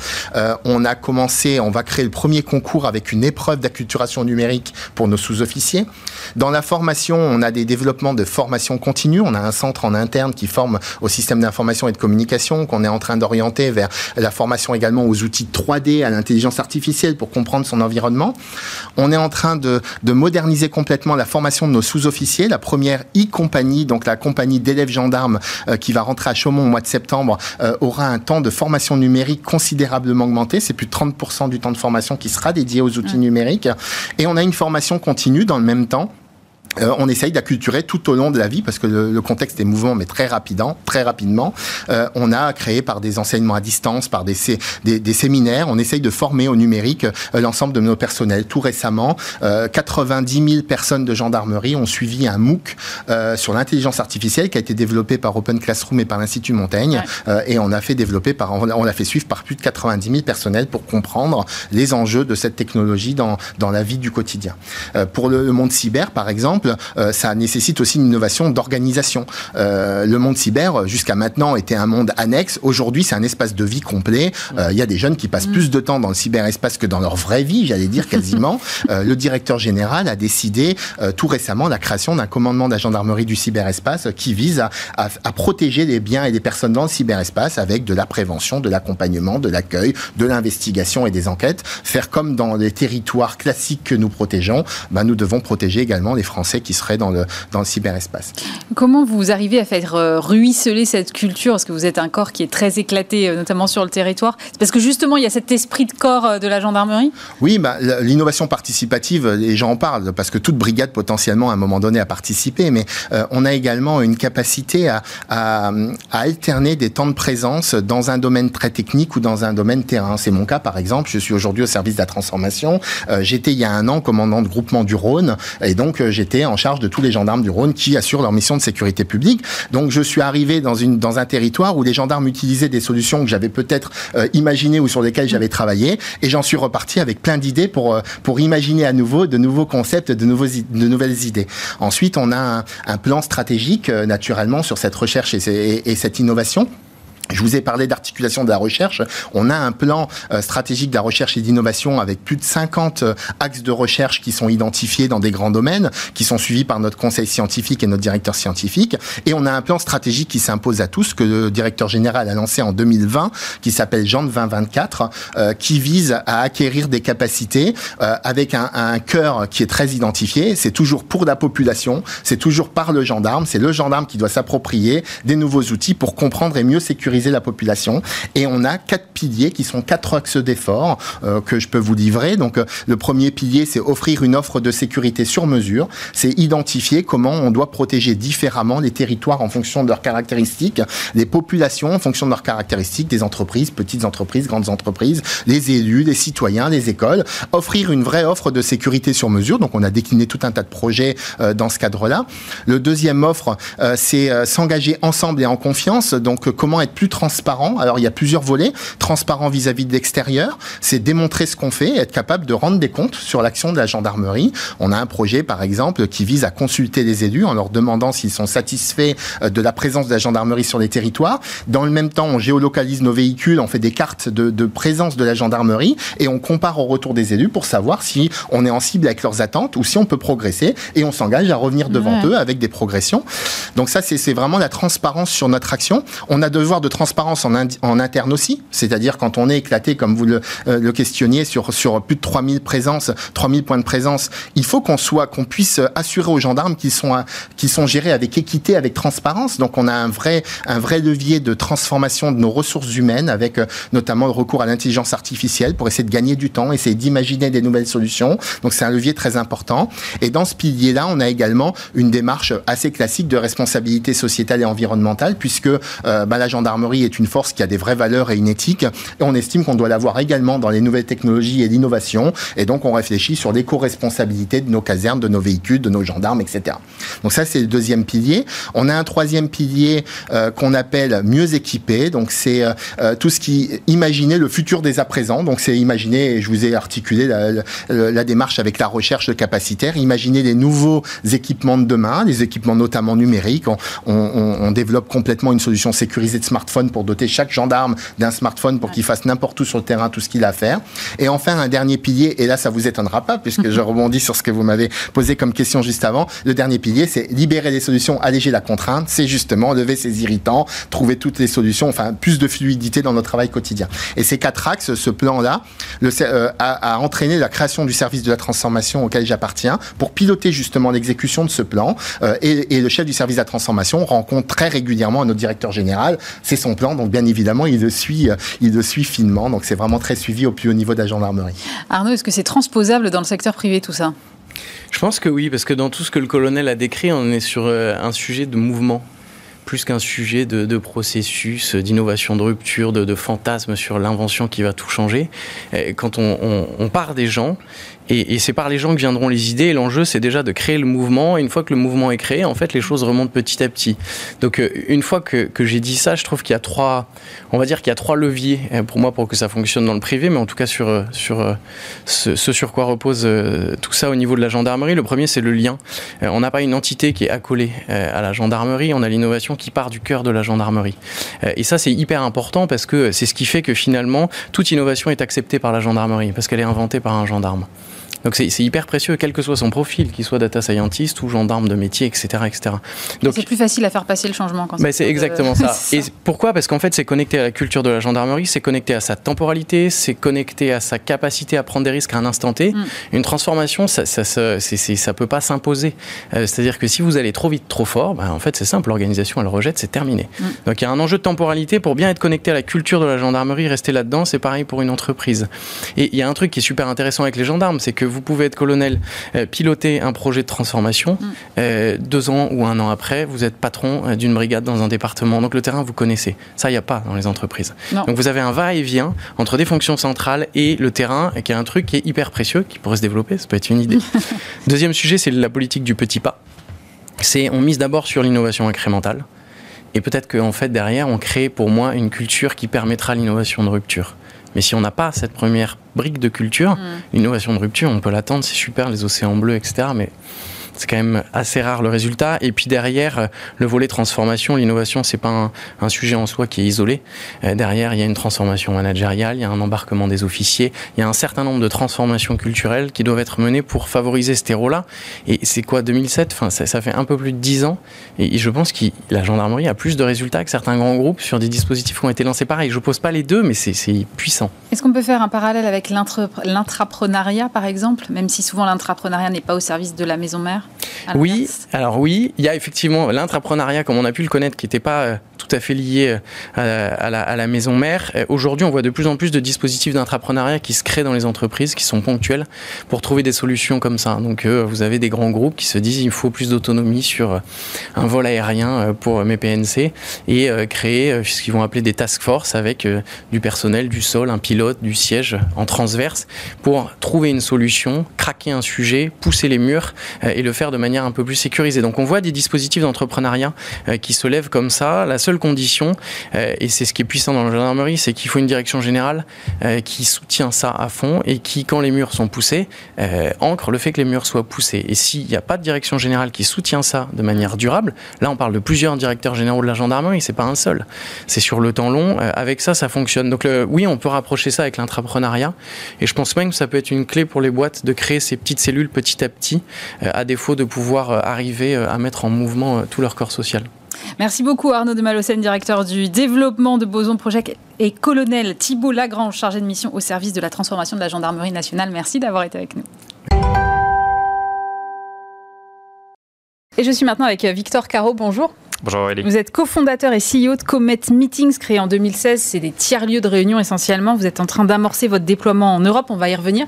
Speaker 3: on a commencé, on va créer le premier concours avec une épreuve d'acculturation numérique pour nos sous-officiers. Dans la formation, on a des développements de formation continue. On a un centre en interne qui forme au système d'information et de communication, qu'on est en train d'orienter vers la formation également aux outils 3D, à l'intelligence artificielle pour comprendre son environnement. On est en train de, de moderniser complètement la formation de nos sous-officiers. La première e-compagnie, donc la compagnie d'élèves gendarmes euh, qui va rentrer à Chaumont au mois de septembre, euh, aura un temps de formation numérique considérablement augmenté. C'est plus de 30% du temps de formation qui sera dédié aux outils numériques. Et on a une formation continue dans le même temps euh, on essaye d'acculturer tout au long de la vie parce que le, contexte est mouvant mais très rapidement, très rapidement. Euh, on a créé par des enseignements à distance, par des, des, séminaires, on essaye de former au numérique euh, l'ensemble de nos personnels. Tout récemment, 90 000 personnes de gendarmerie ont suivi un MOOC sur l'intelligence artificielle qui a été développé par Open Classroom et par l'Institut Montaigne et on a fait développer par, on l'a fait suivre par plus de 90 000 personnels pour comprendre les enjeux de cette technologie dans, dans la vie du quotidien. pour le monde cyber, par exemple, euh, ça nécessite aussi une innovation d'organisation. Euh, le monde cyber, jusqu'à maintenant, était un monde annexe. Aujourd'hui, c'est un espace de vie complet. Euh, il y a des jeunes qui passent plus de temps dans le cyberespace que dans leur vraie vie, j'allais dire quasiment. le directeur général a décidé tout récemment la création d'un commandement de la gendarmerie du cyberespace qui vise à, à, protéger les biens et les personnes dans le cyberespace avec de la prévention, de l'accompagnement, de l'accueil, de l'investigation et des enquêtes. Faire comme dans les territoires classiques que nous protégeons, ben, nous devons protéger également les Français Français qui seraient dans le, dans le cyberespace.
Speaker 1: Comment vous arrivez à faire ruisseler cette culture? Parce que vous êtes un corps qui est très éclaté, notamment sur le territoire. C'est parce que justement, il y a cet esprit de corps de la gendarmerie?
Speaker 3: Oui, bah, l'innovation participative, les gens en parlent, parce que toute brigade potentiellement à un moment donné a participé, mais on a également une capacité à, à, à alterner des temps de présence dans un domaine très technique ou dans un domaine terrain. C'est mon cas, par exemple. Je suis aujourd'hui au service de la transformation. Euh, j'étais il y a un an commandant de groupement du Rhône, et donc euh, j'étais en charge de tous les gendarmes du Rhône qui assurent leur mission de sécurité publique. Donc je suis arrivé dans, une, dans un territoire où les gendarmes utilisaient des solutions que j'avais peut-être euh, imaginées ou sur lesquelles j'avais travaillé, et j'en suis reparti avec plein d'idées pour, pour imaginer à nouveau de nouveaux concepts, de, nouveaux, de nouvelles idées. Ensuite, on a un, plan stratégique, naturellement, sur cette recherche et cette innovation. Je vous ai parlé d'articulation de la recherche. On a un plan euh, stratégique de la recherche et d'innovation avec plus de 50 euh, axes de recherche qui sont identifiés dans des grands domaines, qui sont suivis par notre conseil scientifique et notre directeur scientifique. Et on a un plan stratégique qui s'impose à tous, que le directeur général a lancé en 2020, qui s'appelle Jean 2024, euh, qui vise à acquérir des capacités avec un, un cœur qui est très identifié. C'est toujours pour la population, c'est toujours par le gendarme. C'est le gendarme qui doit s'approprier des nouveaux outils pour comprendre et mieux sécuriser la population. Et on a quatre piliers qui sont quatre axes d'effort euh, que je peux vous livrer. Donc euh, le premier pilier, c'est offrir une offre de sécurité sur mesure. C'est identifier comment on doit protéger différemment les territoires en fonction de leurs caractéristiques, les populations en fonction de leurs caractéristiques, des entreprises, petites entreprises, grandes entreprises, les élus, les citoyens, les écoles. Offrir une vraie offre de sécurité sur mesure. Donc on a décliné tout un tas de projets euh, dans ce cadre-là. Le deuxième offre, c'est s'engager ensemble et en confiance. Donc comment être plus transparent. Alors il y a plusieurs volets. Transparent vis-à-vis de l'extérieur, c'est démontrer ce qu'on fait, être capable de rendre des comptes sur l'action de la gendarmerie. On a un projet par exemple qui vise à consulter les élus en leur demandant s'ils sont satisfaits euh, de la présence de la gendarmerie sur les territoires. Dans le même temps, on géolocalise nos véhicules, on fait des cartes de, de présence de la gendarmerie et on compare au retour des élus pour savoir si on est en cible avec leurs attentes ou si on peut progresser et on s'engage à revenir devant eux avec des progressions. Donc ça, c'est vraiment la transparence sur notre action. On a devoir de transparence en, interne aussi, c'est-à-dire quand on est éclaté, comme vous le, euh, questionniez, sur, sur plus de 3000 présences, 3000 points de présence, il faut qu'on soit, qu'on puisse assurer aux gendarmes qu'ils sont, qu'ils sont gérés avec équité, avec transparence. Donc on a un vrai, un vrai levier de transformation de nos ressources humaines, avec euh, notamment le recours à l'intelligence artificielle pour essayer de gagner du temps, essayer d'imaginer des nouvelles solutions. Donc c'est un levier très important. Et dans ce pilier-là, on a également une démarche assez classique de responsabilité sociétale et environnementale, puisque euh, bah, la gendarmerie est une force qui a des vraies valeurs et une éthique. Et on estime qu'on doit l'avoir également dans les nouvelles technologies et l'innovation. Et donc, on réfléchit sur l'éco-responsabilité de nos casernes, de nos véhicules, de nos gendarmes, etc. Donc ça, c'est le deuxième pilier. On a un troisième pilier euh, qu'on appelle mieux équipé. Donc c'est euh, euh, tout ce qui imaginer le futur des à présent. Donc c'est imaginer, et je vous ai articulé la, démarche avec la recherche capacitaire, imaginer les nouveaux équipements de demain, les équipements notamment numériques. On, on, on développe complètement une solution sécurisée de smartphone pour doter chaque gendarme d'un smartphone pour qu'il fasse n'importe où sur le terrain tout ce qu'il a à faire. Et enfin, un dernier pilier, et là ça vous étonnera pas puisque je rebondis sur ce que vous m'avez posé comme question juste avant. Le dernier pilier, c'est libérer les solutions, alléger la contrainte. C'est justement lever ces irritants, trouver toutes les solutions, enfin plus de fluidité dans notre travail quotidien. Et ces quatre axes, ce plan-là, euh, a, a, entraîné la création du service de la transformation auquel j'appartiens pour piloter justement l'exécution de ce plan. Euh, et, et, le chef du service de la transformation rencontre très régulièrement notre directeur général. C'est son plan, donc bien évidemment, il le suit, euh, il le suit finement. Donc c'est vraiment très suivi au plus haut niveau de la gendarmerie.
Speaker 1: Arnaud, est-ce que c'est transposable dans le secteur privé tout ça?
Speaker 2: Je pense que oui, parce que dans tout ce que le colonel a décrit, on est sur euh, un sujet de mouvement plus qu'un sujet de, processus, d'innovation, de rupture, de, fantasme sur l'invention qui va tout changer. quand on, on, part des gens, et, c'est par les gens que viendront les idées. L'enjeu, c'est déjà de créer le mouvement. Et une fois que le mouvement est créé, en fait, les choses remontent petit à petit. Donc, euh, une fois que, j'ai dit ça, je trouve qu'il y a trois, on va dire qu'il y a trois leviers euh, pour moi pour que ça fonctionne dans le privé, mais en tout cas sur, euh, sur ce sur quoi repose tout ça au niveau de la gendarmerie. Le premier, c'est le lien. On n'a pas une entité qui est accolée à la gendarmerie. On a l'innovation qui part du cœur de la gendarmerie. Et ça, c'est hyper important parce que c'est ce qui fait que finalement, toute innovation est acceptée par la gendarmerie parce qu'elle est inventée par un gendarme. Donc c'est hyper précieux, quel que soit son profil, qu'il soit data scientist ou gendarme de métier, etc. etc.
Speaker 1: Donc c'est plus facile à faire passer le changement quand
Speaker 2: mais c'est exactement ça. Et pourquoi? Parce qu'en fait, c'est connecté à la culture de la gendarmerie, c'est connecté à sa temporalité, c'est connecté à sa capacité à prendre des risques à un instant T. Mm. Une transformation, ça, ça, ça, ça peut pas s'imposer. Euh, c'est-à-dire que si vous allez trop vite, trop fort, ben, en fait, c'est simple, l'organisation, elle rejette, c'est terminé. Mm. Donc il y a un enjeu de temporalité pour bien être connecté à la culture de la gendarmerie, rester là-dedans, c'est pareil pour une entreprise. Et il y a un truc qui est super intéressant avec les gendarmes, c'est que vous pouvez être colonel, euh, piloter un projet de transformation, mm. euh, deux ans ou un an après, vous êtes patron d'une brigade dans un département. Donc le terrain, vous connaissez. Ça, il n'y a pas dans les entreprises. Donc vous avez un va-et-vient entre des fonctions centrales et le terrain, qui est un truc qui est hyper précieux, qui pourrait se développer, ça peut être une idée. Deuxième sujet, c'est la politique du petit pas. C'est on mise d'abord sur l'innovation incrémentale. Et peut-être qu'en fait, derrière, on crée pour moi une culture qui permettra l'innovation de rupture. Mais si on n'a pas cette première brique de culture, mm. l'innovation de rupture, on peut l'attendre, c'est super, les océans bleus, etc. Mais c'est quand même assez rare le résultat. Et puis derrière, euh, le volet transformation, l'innovation, c'est pas un, sujet en soi qui est isolé. Euh, derrière, il y a une transformation managériale, il y a un embarquement des officiers, il y a un certain nombre de transformations culturelles qui doivent être menées pour favoriser ce terreau-là. Et c'est quoi 2007 Enfin, ça, fait un peu plus de 10 ans. Et je pense que la gendarmerie a plus de résultats que certains grands groupes sur des dispositifs qui ont été lancés pareil. Je pose pas les deux, mais c'est puissant.
Speaker 1: Est-ce qu'on peut faire un parallèle avec l'intrapreneuriat, par exemple, même si souvent l'intrapreneuriat n'est pas au service de la maison mère?
Speaker 2: Oui, alors oui, il y a effectivement l'intrapreneuriat, comme on a pu le connaître, qui n'était pas euh, tout à fait lié euh, à, la, maison mère. Euh, aujourd'hui, on voit de plus en plus de dispositifs d'intrapreneuriat qui se créent dans les entreprises, qui sont ponctuels, pour trouver des solutions comme ça. Donc, vous avez des grands groupes qui se disent il faut plus d'autonomie sur un vol aérien pour mes PNC et créer ce qu'ils vont appeler des task force avec du personnel, du sol, un pilote, du siège en transverse pour trouver une solution, craquer un sujet, pousser les murs et le faire de manière un peu plus sécurisée. Donc on voit des dispositifs d'entrepreneuriat euh, qui se lèvent comme ça. La seule condition, euh, et c'est ce qui est puissant dans la gendarmerie, c'est qu'il faut une direction générale euh, qui soutient ça à fond et qui, quand les murs sont poussés, ancre le fait que les murs soient poussés. Et s'il n'y a pas de direction générale qui soutient ça de manière durable, là on parle de plusieurs directeurs généraux de la gendarmerie, c'est pas un seul. C'est sur le temps long. avec ça, ça fonctionne. Donc oui, on peut rapprocher ça avec l'intrapreneuriat. Et je pense même que ça peut être une clé pour les boîtes de créer ces petites cellules petit à petit, à défaut de pouvoir euh, arriver euh, à mettre en mouvement euh, tout leur corps social.
Speaker 1: Merci beaucoup Arnaud de Malocène, directeur du développement de Boson Project et colonel Thibault Lagrange, chargé de mission au service de la transformation de la gendarmerie nationale. Merci d'avoir été avec nous. Et je suis maintenant avec Victor Caro. Bonjour.
Speaker 4: Bonjour
Speaker 1: Vous êtes cofondateur et CEO de Comet Meetings, créé en 2016. C'est des tiers-lieux de réunion essentiellement. Vous êtes en train d'amorcer votre déploiement en Europe, on va y revenir.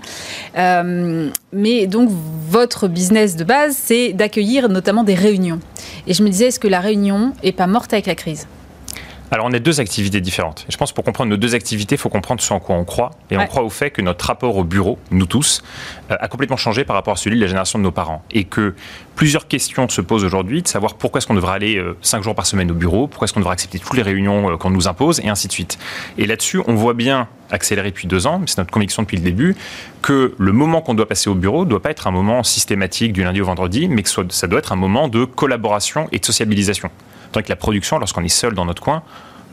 Speaker 1: Euh, mais donc, votre business de base, c'est d'accueillir notamment des réunions. Et je me disais, est-ce que la réunion n'est pas morte avec la crise?
Speaker 4: Alors, on a deux activités différentes. je pense que pour comprendre nos deux activités, il faut comprendre ce en quoi on croit. Et on croit au fait que notre rapport au bureau, nous tous, euh, a complètement changé par rapport à celui de la génération de nos parents. Et que plusieurs questions se posent aujourd'hui de savoir pourquoi est-ce qu'on devrait aller euh, cinq jours par semaine au bureau, pourquoi est-ce qu'on devrait accepter toutes les réunions euh, qu'on nous impose, et ainsi de suite. Et là-dessus, on voit bien, accéléré depuis deux ans, c'est notre conviction depuis le début, que le moment qu'on doit passer au bureau ne doit pas être un moment systématique du lundi au vendredi, mais que ça doit être un moment de collaboration et de sociabilisation. Tant que la production, lorsqu'on est seul dans notre coin,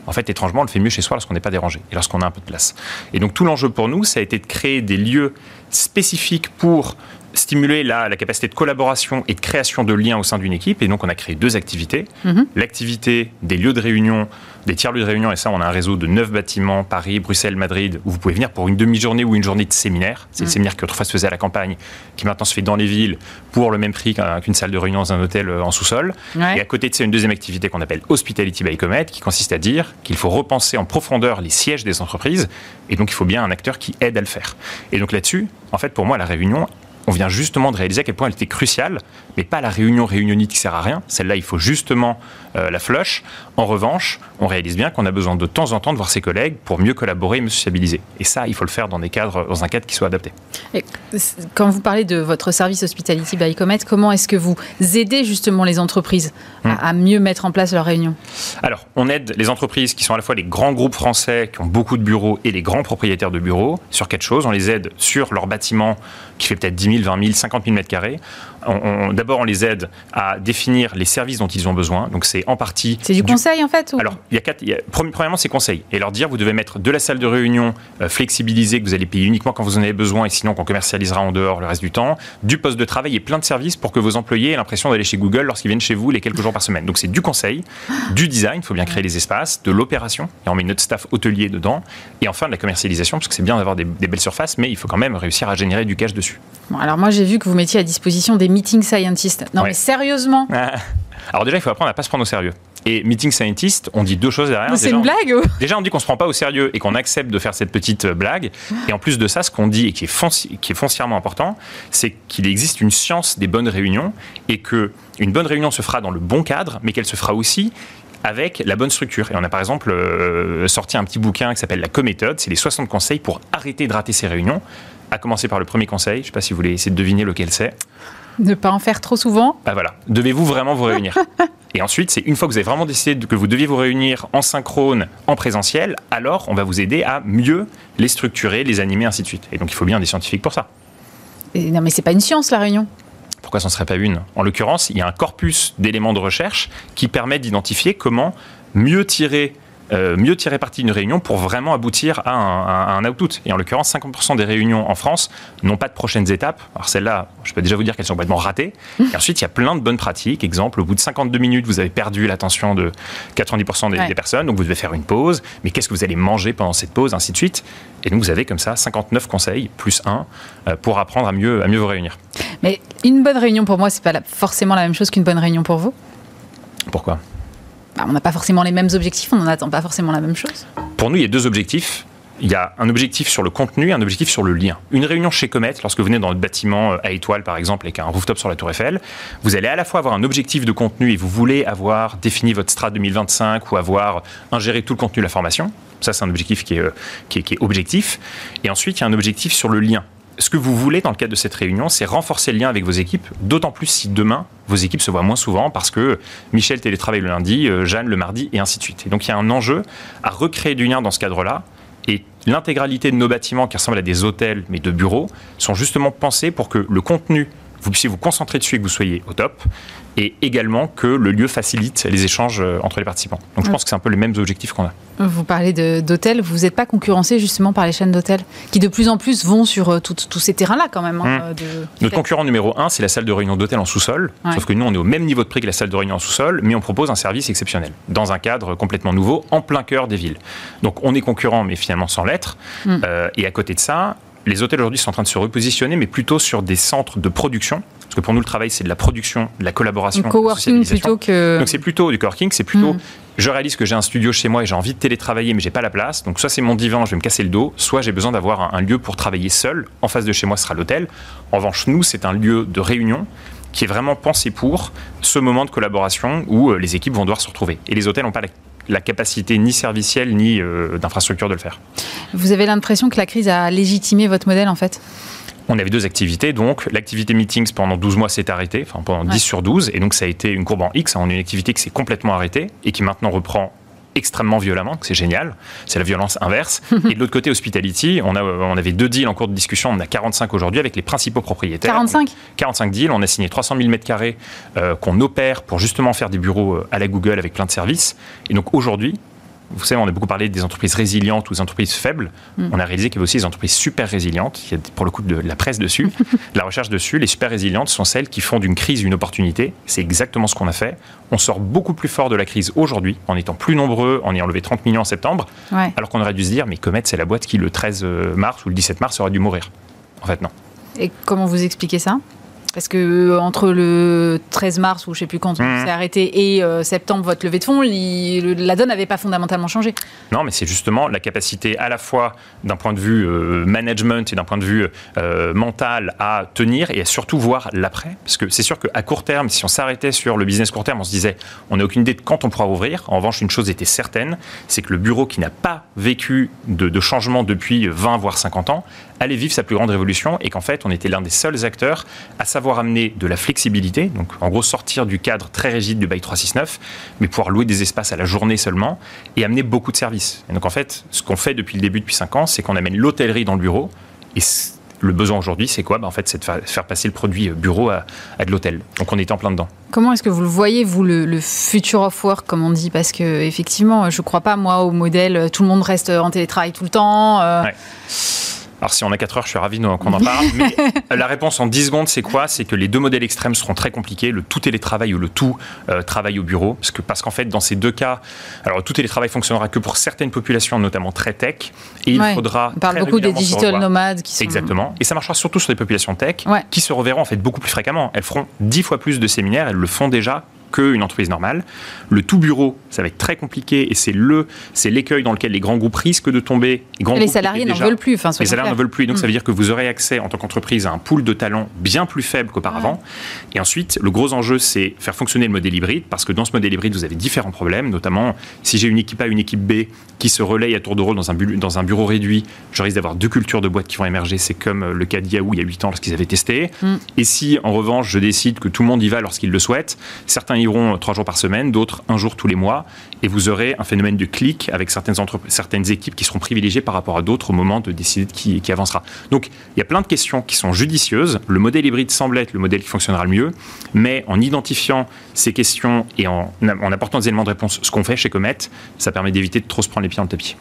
Speaker 4: en fait, étrangement, on le fait mieux chez soi lorsqu'on n'est pas dérangé et lorsqu'on a un peu de place. Et donc, tout l'enjeu pour nous, ça a été de créer des lieux spécifiques pour stimuler la, la, capacité de collaboration et de création de liens au sein d'une équipe. Et donc, on a créé deux activités. Mhm. L'activité des lieux de réunion, des tiers-lieux de réunion. Et ça, on a un réseau de neuf bâtiments, Paris, Bruxelles, Madrid, où vous pouvez venir pour une demi-journée ou une journée de séminaire. C'est le mhm. séminaire qui autrefois se faisait à la campagne, qui maintenant se fait dans les villes pour le même prix qu'une salle de réunion dans un hôtel euh, en sous-sol. Et à côté de ça, une deuxième activité qu'on appelle Hospitality by Comet, qui consiste à dire qu'il faut repenser en profondeur les sièges des entreprises. Et donc, il faut bien un acteur qui aide à le faire. Et donc là-dessus, en fait, pour moi, la réunion, on vient justement de réaliser à quel point elle était cruciale, mais pas la réunion réunionnite qui sert à rien. Celle-là, il faut justement euh, la flush. En revanche, on réalise bien qu'on a besoin de temps en temps de voir ses collègues pour mieux collaborer et mieux sociabiliser. Et ça, il faut le faire dans, des cadres, dans un cadre qui soit adapté.
Speaker 1: quand vous parlez de votre service Hospitality by Comet, comment est-ce que vous aidez justement les entreprises à, hmm. mieux mettre en place leurs réunions?
Speaker 4: Alors, on aide les entreprises qui sont à la fois les grands groupes français qui ont beaucoup de bureaux et les grands propriétaires de bureaux sur quatre choses. On les aide sur leur bâtiment qui fait peut-être 10 000, 20 000, 50 000 mètres carrés d'abord, on les aide à définir les services dont ils ont besoin. Donc, c'est en partie.
Speaker 1: C'est du, conseil, en fait
Speaker 4: Alors, il y a quatre. premièrement, c'est conseil. Et leur dire, vous devez mettre de la salle de réunion euh, flexibilisée que vous allez payer uniquement quand vous en avez besoin et sinon qu'on commercialisera en dehors le reste du temps. Du poste de travail et plein de services pour que vos employés aient l'impression d'aller chez Google lorsqu'ils viennent chez vous les quelques jours par semaine. Donc, c'est du conseil, du design, il faut bien créer les espaces, de l'opération, et on met notre staff hôtelier dedans, et enfin de la commercialisation, parce que c'est bien d'avoir des, belles surfaces, mais il faut quand même réussir à générer du cash dessus.
Speaker 1: Bon, alors moi j'ai vu que vous mettiez à disposition des meeting scientists. Non mais sérieusement
Speaker 4: Alors déjà, il faut apprendre à ne pas se prendre au sérieux. Et meeting scientist, on dit deux choses derrière.
Speaker 1: C'est une blague
Speaker 4: Déjà, on dit qu'on se prend pas au sérieux et qu'on accepte de faire cette petite euh, blague. Et en plus de ça, ce qu'on dit et qui est, qui est foncièrement important, c'est qu'il existe une science des bonnes réunions et que une bonne réunion se fera dans le bon cadre, mais qu'elle se fera aussi avec la bonne structure. Et on a par exemple euh, sorti un petit bouquin qui s'appelle La Co-méthode. C'est les 60 conseils pour arrêter de rater ses réunions. À commencer par le premier conseil. Je ne sais pas si vous voulez essayer de deviner lequel c'est.
Speaker 1: Ne pas en faire trop souvent.
Speaker 4: Bah voilà. Devez-vous vraiment vous réunir Et ensuite, c'est une fois que vous avez vraiment décidé que vous deviez vous réunir en synchrone, en présentiel, alors on va vous aider à mieux les structurer, les animer, ainsi de suite. Et donc il faut bien des scientifiques pour ça.
Speaker 1: non, mais c'est pas une science la réunion.
Speaker 4: Pourquoi ce ne serait pas une? En l'occurrence, il y a un corpus d'éléments de recherche qui permet d'identifier comment mieux tirer euh, mieux tirer parti d'une réunion pour vraiment aboutir à un, output. Et en l'occurrence, 50% des réunions en France n'ont pas de prochaines étapes. Alors celles-là, je peux déjà vous dire qu'elles sont complètement ratées. Et ensuite, il y a plein de bonnes pratiques. Exemple, au bout de 52 minutes, vous avez perdu l'attention de 90% des, personnes, donc vous devez faire une pause. Mais qu'est-ce que vous allez manger pendant cette pause, ainsi de suite? Et donc vous avez comme ça 59 conseils plus 1 euh, pour apprendre à mieux, à mieux vous réunir.
Speaker 1: Mais une bonne réunion pour moi, c'est pas forcément la même chose qu'une bonne réunion pour vous?
Speaker 4: Pourquoi?
Speaker 1: Bah, on n'a pas forcément les mêmes objectifs, on n'en attend pas forcément la même chose.
Speaker 4: Pour nous, il y a deux objectifs. Il y a un objectif sur le contenu et un objectif sur le lien. Une réunion chez Comet, lorsque vous venez dans le bâtiment euh, à étoile par exemple, avec un rooftop sur la Tour Eiffel, vous allez à la fois avoir un objectif de contenu et vous voulez avoir défini votre strat 2025 ou avoir ingéré tout le contenu de la formation. Ça, c'est un objectif qui est, euh, qui est objectif. Et ensuite, il y a un objectif sur le lien ce que vous voulez dans le cadre de cette réunion, c'est renforcer le lien avec vos équipes, d'autant plus si demain, vos équipes se voient moins souvent parce que Michel télétravaille le lundi, euh, Jeanne le mardi, et ainsi de suite. Et donc il y a un enjeu à recréer du lien dans ce cadre-là. Et l'intégralité de nos bâtiments, qui ressemblent à des hôtels, mais de bureaux, sont justement pensés pour que le contenu vous puissiez vous concentrer dessus et que vous soyez au top, et également que le lieu facilite les échanges euh, entre les participants. Donc je pense que c'est un peu les mêmes objectifs qu'on a.
Speaker 1: Vous parlez d'hôtels, vous n'êtes pas concurrencé justement par les chaînes d'hôtels qui de plus en plus vont sur euh, tous ces terrains-là quand même. Hein,
Speaker 4: mmh. de... Notre concurrent numéro un, c'est la salle de réunion d'hôtel en sous-sol, sauf que nous on est au même niveau de prix que la salle de réunion en sous-sol, mais on propose un service exceptionnel, dans un cadre complètement nouveau, en plein cœur des villes. Donc on est concurrent, mais finalement sans l'être. Mmh. Euh, et à côté de ça, les hôtels aujourd'hui sont en train de se repositionner, mais plutôt sur des centres de production. Parce que pour nous, le travail, c'est de la production, de la collaboration.
Speaker 1: Du coworking plutôt que.
Speaker 4: Donc c'est plutôt du coworking, c'est plutôt. Mm. Je réalise que j'ai un studio chez moi et j'ai envie de télétravailler, mais j'ai pas la place. Donc soit c'est mon divan, je vais me casser le dos, soit j'ai besoin d'avoir un, lieu pour travailler seul. En face de chez moi, ce sera l'hôtel. En revanche, nous, c'est un lieu de réunion qui est vraiment pensé pour ce moment de collaboration où euh, les équipes vont devoir se retrouver. Et les hôtels n'ont pas la la capacité ni servicielle ni euh, d'infrastructure de le faire.
Speaker 1: Vous avez l'impression que la crise a légitimé votre modèle en fait?
Speaker 4: On avait deux activités, donc l'activité meetings pendant 12 mois s'est arrêtée, enfin pendant 10 sur 12, et donc ça a été une courbe en X, on a une activité qui s'est complètement arrêtée et qui maintenant reprend extrêmement violemment, c'est génial. C'est la violence inverse. et de l'autre côté, Hospitality, on, a, on avait deux deals en cours de discussion, on en a 45 aujourd'hui avec les principaux propriétaires.
Speaker 1: 45
Speaker 4: 45 deals, on a signé 300 000 m2 qu'on opère pour justement faire des bureaux euh, à la Google avec plein de services. Et donc aujourd'hui, vous savez, on a beaucoup parlé des entreprises résilientes ou des entreprises faibles. Hmm. On a réalisé qu'il y avait aussi des entreprises super résilientes. Il y a pour le coup de la presse dessus, la recherche dessus. Les super résilientes sont celles qui font d'une crise une opportunité. C'est exactement ce qu'on a fait. On sort beaucoup plus fort de la crise aujourd'hui en étant plus nombreux, en ayant levé 30 millions en septembre. Alors qu'on aurait dû se dire, mais Comet, c'est la boîte qui le 13 mars ou le 17 mars aurait dû mourir. En fait, non.
Speaker 1: Et comment vous expliquez ça? Parce que euh, entre le 13 mars, ou je ne sais plus quand on mmh. s'est arrêté, et euh, septembre, votre levée de fonds, la donne n'avait pas fondamentalement changé.
Speaker 4: Non, mais c'est justement la capacité à la fois d'un point de vue euh, management et d'un point de vue mental à tenir et à surtout voir l'après. Parce que c'est sûr qu'à court terme, si on s'arrêtait sur le business court terme, on se disait, on n'a aucune idée de quand on pourra ouvrir. En revanche, une chose était certaine, c'est que le bureau qui n'a pas vécu de, de changement depuis 20 voire 50 ans allait vivre sa plus grande révolution et qu'en fait, on était l'un des seuls acteurs à savoir amener de la flexibilité, donc en gros sortir du cadre très rigide du bail 369, mais pouvoir louer des espaces à la journée seulement et amener beaucoup de services. Et donc en fait, ce qu'on fait depuis le début, depuis 5 ans, c'est qu'on amène l'hôtellerie dans le bureau et le besoin aujourd'hui, c'est quoi? Bah, En fait, c'est de faire passer le produit bureau à, de l'hôtel. Donc on est en plein dedans.
Speaker 1: Comment est-ce que vous le voyez, vous, le, future of work, comme on dit? Parce que effectivement, je ne crois pas, moi, au modèle, tout le monde reste en télétravail tout le temps. Euh,
Speaker 4: alors si on a 4 heures, je suis ravi qu'on en parle. Mais la réponse en 10 secondes, c'est quoi? C'est que les deux modèles extrêmes seront très compliqués, le tout télétravail ou le tout euh, travail au bureau. Parce qu'en parce qu'en fait, dans ces deux cas, alors le tout télétravail fonctionnera que pour certaines populations, notamment très tech.
Speaker 1: Et il faudra... On parle beaucoup des digital nomades qui sont...
Speaker 4: Exactement. Et ça marchera surtout sur les populations tech, qui se reverront en fait beaucoup plus fréquemment. Elles feront 10 fois plus de séminaires, elles le font déjà qu'une entreprise normale. Le tout bureau, ça va être très compliqué et c'est le, c'est l'écueil dans lequel les grands groupes risquent de tomber.
Speaker 1: Les, salariés n'en veulent plus. Enfin,
Speaker 4: les salariés n'en veulent plus. Donc ça veut mm. dire que vous aurez accès en tant qu'entreprise à un pool de talents bien plus faible qu'auparavant. Et ensuite, le gros enjeu, c'est faire fonctionner le modèle hybride parce que dans ce modèle hybride, vous avez différents problèmes, notamment si j'ai une équipe A, une équipe B qui se relaye à tour de rôle dans un, dans un bureau réduit, je risque d'avoir deux cultures de boîtes qui vont émerger. C'est comme le cas d'Yahoo il y a 8 ans lorsqu'ils avaient testé. Mm. Et si en revanche, je décide que tout le monde y va lorsqu'il le souhaite, certains iront trois jours par semaine d'autres un jour tous les mois, et vous aurez un phénomène de clic avec certaines, certaines équipes qui seront privilégiées par rapport à d'autres au moment de décider de qui, qui avancera. Donc il y a plein de questions qui sont judicieuses. Le modèle hybride semble être le modèle qui fonctionnera le mieux, mais en identifiant ces questions et en, en apportant des éléments de réponse, ce qu'on fait chez Comet, ça permet d'éviter de trop se prendre les pieds dans le tapis.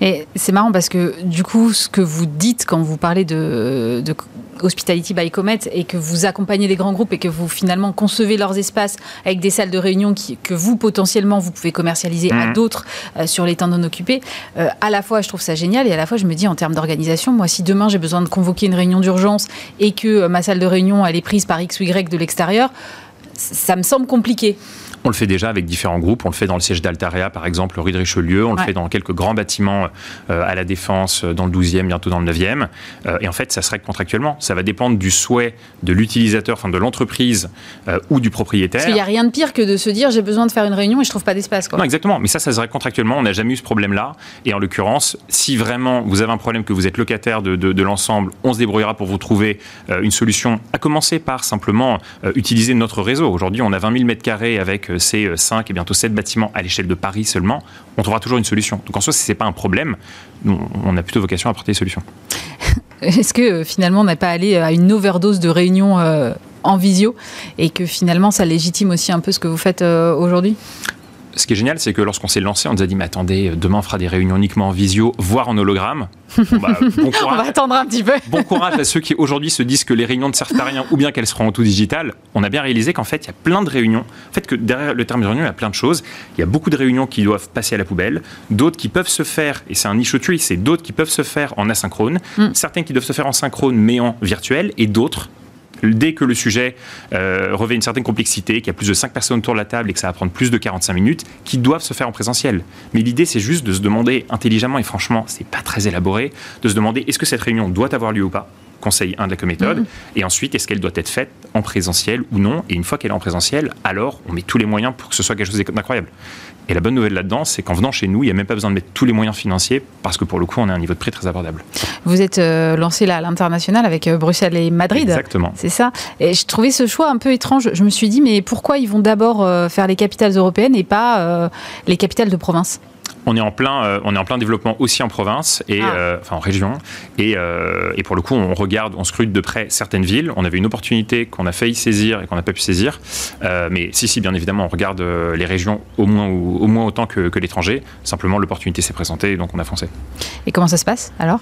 Speaker 1: Et c'est marrant parce que du coup, ce que vous dites quand vous parlez de, de Hospitality by Comet et que vous accompagnez des grands groupes et que vous finalement concevez leurs espaces avec des salles de réunion qui, que vous potentiellement vous pouvez commercialiser à mmh. d'autres euh, sur les temps non occupés, euh, à la fois je trouve ça génial et à la fois je me dis en termes d'organisation, moi si demain j'ai besoin de convoquer une réunion d'urgence et que euh, ma salle de réunion elle est prise par X ou Y de l'extérieur, ça me semble compliqué.
Speaker 4: On le fait déjà avec différents groupes. On le fait dans le siège d'Altarea, par exemple, rue de Richelieu. On le fait dans quelques grands bâtiments euh, à la Défense, euh, dans le 12e, bientôt dans le 9e. Euh, et en fait, ça se règle contractuellement. Ça va dépendre du souhait de l'utilisateur, enfin de l'entreprise ou du propriétaire.
Speaker 1: Parce qu'il n'y a rien de pire que de se dire j'ai besoin de faire une réunion et je trouve pas d'espace.
Speaker 4: Non, exactement. Mais ça, ça se règle contractuellement. On n'a jamais eu ce problème-là. Et en l'occurrence, si vraiment vous avez un problème que vous êtes locataire de, de, l'ensemble, on se débrouillera pour vous trouver une solution. À commencer par simplement utiliser notre réseau. Aujourd'hui, on a 20 000 mètres carrés avec ces 5 et bientôt 7 bâtiments à l'échelle de Paris seulement, on trouvera toujours une solution. Donc en soi, ce n'est pas un problème, on a plutôt vocation à apporter des solutions.
Speaker 1: Est-ce que euh, finalement on n'a pas allé à une overdose de réunions euh, en visio et que finalement ça légitime aussi un peu ce que vous faites euh, aujourd'hui?
Speaker 4: Ce qui est génial, c'est que lorsqu'on s'est lancé, on nous a dit, mais attendez, demain on fera des réunions uniquement en visio, voire en hologramme.
Speaker 1: Bah, bon courage, on va attendre un petit peu.
Speaker 4: bon courage à ceux qui aujourd'hui se disent que les réunions ne servent à rien ou bien qu'elles seront en tout digital. On a bien réalisé qu'en fait, il y a plein de réunions. En fait, que derrière le terme de réunion, il y a plein de choses. Il y a beaucoup de réunions qui doivent passer à la poubelle, d'autres qui peuvent se faire, et c'est un niche c'est d'autres qui peuvent se faire en asynchrone, mm. certaines qui doivent se faire en synchrone mais en virtuel, et d'autres dès que le sujet euh, revêt une certaine complexité, qu'il y a plus de 5 personnes autour de la table et que ça va prendre plus de 45 minutes, qui doivent se faire en présentiel. Mais l'idée, c'est juste de se demander intelligemment, et franchement, c'est pas très élaboré, de se demander est-ce que cette réunion doit avoir lieu ou pas? Conseil 1 de la méthode, mm-hmm. et ensuite est-ce qu'elle doit être faite en présentiel ou non, et une fois qu'elle est en présentiel, alors on met tous les moyens pour que ce soit quelque chose d'incroyable. Et la bonne nouvelle là-dedans, c'est qu'en venant chez nous, il n'y a même pas besoin de mettre tous les moyens financiers parce que pour le coup, on a un niveau de prix très abordable.
Speaker 1: Vous êtes euh, lancé là à l'international avec euh, Bruxelles et Madrid.
Speaker 4: Exactement.
Speaker 1: C'est ça. Et je trouvais ce choix un peu étrange. Je me suis dit, mais pourquoi ils vont d'abord euh, faire les capitales européennes et pas les capitales de province?
Speaker 4: On est en plein, euh, on est en plein développement aussi en province et ah. euh, enfin en région. Et, euh, et, pour le coup, on regarde, on scrute de près certaines villes. On avait une opportunité qu'on a failli saisir et qu'on n'a pas pu saisir. mais si, si, bien évidemment, on regarde les régions au moins, au moins autant que, que l'étranger. Simplement, l'opportunité s'est présentée, et donc on a foncé.
Speaker 1: Et comment ça se passe alors?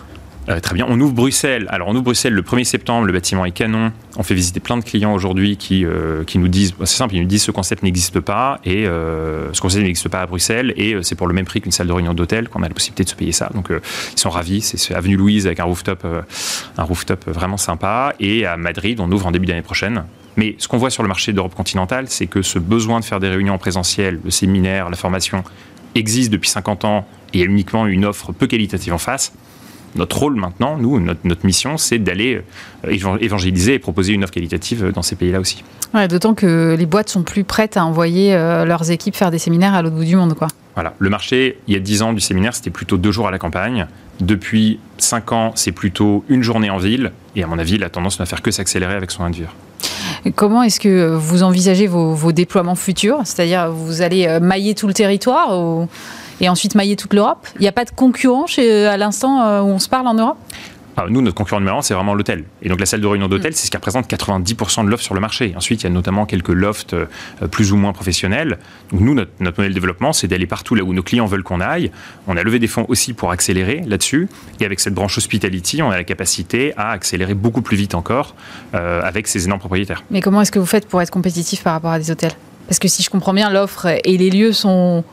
Speaker 4: Euh, très bien. On ouvre Bruxelles. Alors, on ouvre Bruxelles le 1er septembre. Le bâtiment est canon. On fait visiter plein de clients aujourd'hui qui, euh, qui nous disent, c'est simple, ils nous disent ce concept n'existe pas et euh, ce concept n'existe pas à Bruxelles et c'est pour le même prix qu'une salle de réunion d'hôtel qu'on a la possibilité de se payer ça. Donc, ils sont ravis. C'est avenue Louise avec un rooftop, un rooftop vraiment sympa. Et à Madrid, on ouvre en début d'année prochaine. Mais ce qu'on voit sur le marché d'Europe continentale, c'est que ce besoin de faire des réunions en présentiel, le séminaire, la formation, existe depuis 50 ans et il y a uniquement une offre peu qualitative en face notre rôle maintenant, nous, notre, mission, c'est d'aller euh, évangéliser et proposer une offre qualitative dans ces pays-là aussi.
Speaker 1: D'autant que les boîtes sont plus prêtes à envoyer euh, leurs équipes faire des séminaires à l'autre bout du monde. Quoi.
Speaker 4: Voilà. Le marché, il y a 10 ans du séminaire, c'était plutôt deux jours à la campagne. Depuis 5 ans, c'est plutôt une journée en ville. Et à mon avis, la tendance ne va faire que s'accélérer avec son vivre.
Speaker 1: Comment est-ce que vous envisagez vos, vos déploiements futurs? C'est-à-dire, vous allez euh, mailler tout le territoire ou et ensuite mailler toute l'Europe Il n'y a pas de concurrent chez, à l'instant euh, où on se parle en Europe?
Speaker 4: Ah, nous, notre concurrent numéro un, c'est vraiment l'hôtel. Et donc la salle de réunion d'hôtel, mm. c'est ce qui représente 90% de l'offre sur le marché. Ensuite, il y a notamment quelques lofts euh, plus ou moins professionnels. Donc nous, notre, modèle de développement, c'est d'aller partout là où nos clients veulent qu'on aille. On a levé des fonds aussi pour accélérer là-dessus. Et avec cette branche hospitality, on a la capacité à accélérer beaucoup plus vite encore euh, avec ces énormes propriétaires.
Speaker 1: Mais comment est-ce que vous faites pour être compétitif par rapport à des hôtels? Parce que si je comprends bien, l'offre et les lieux sont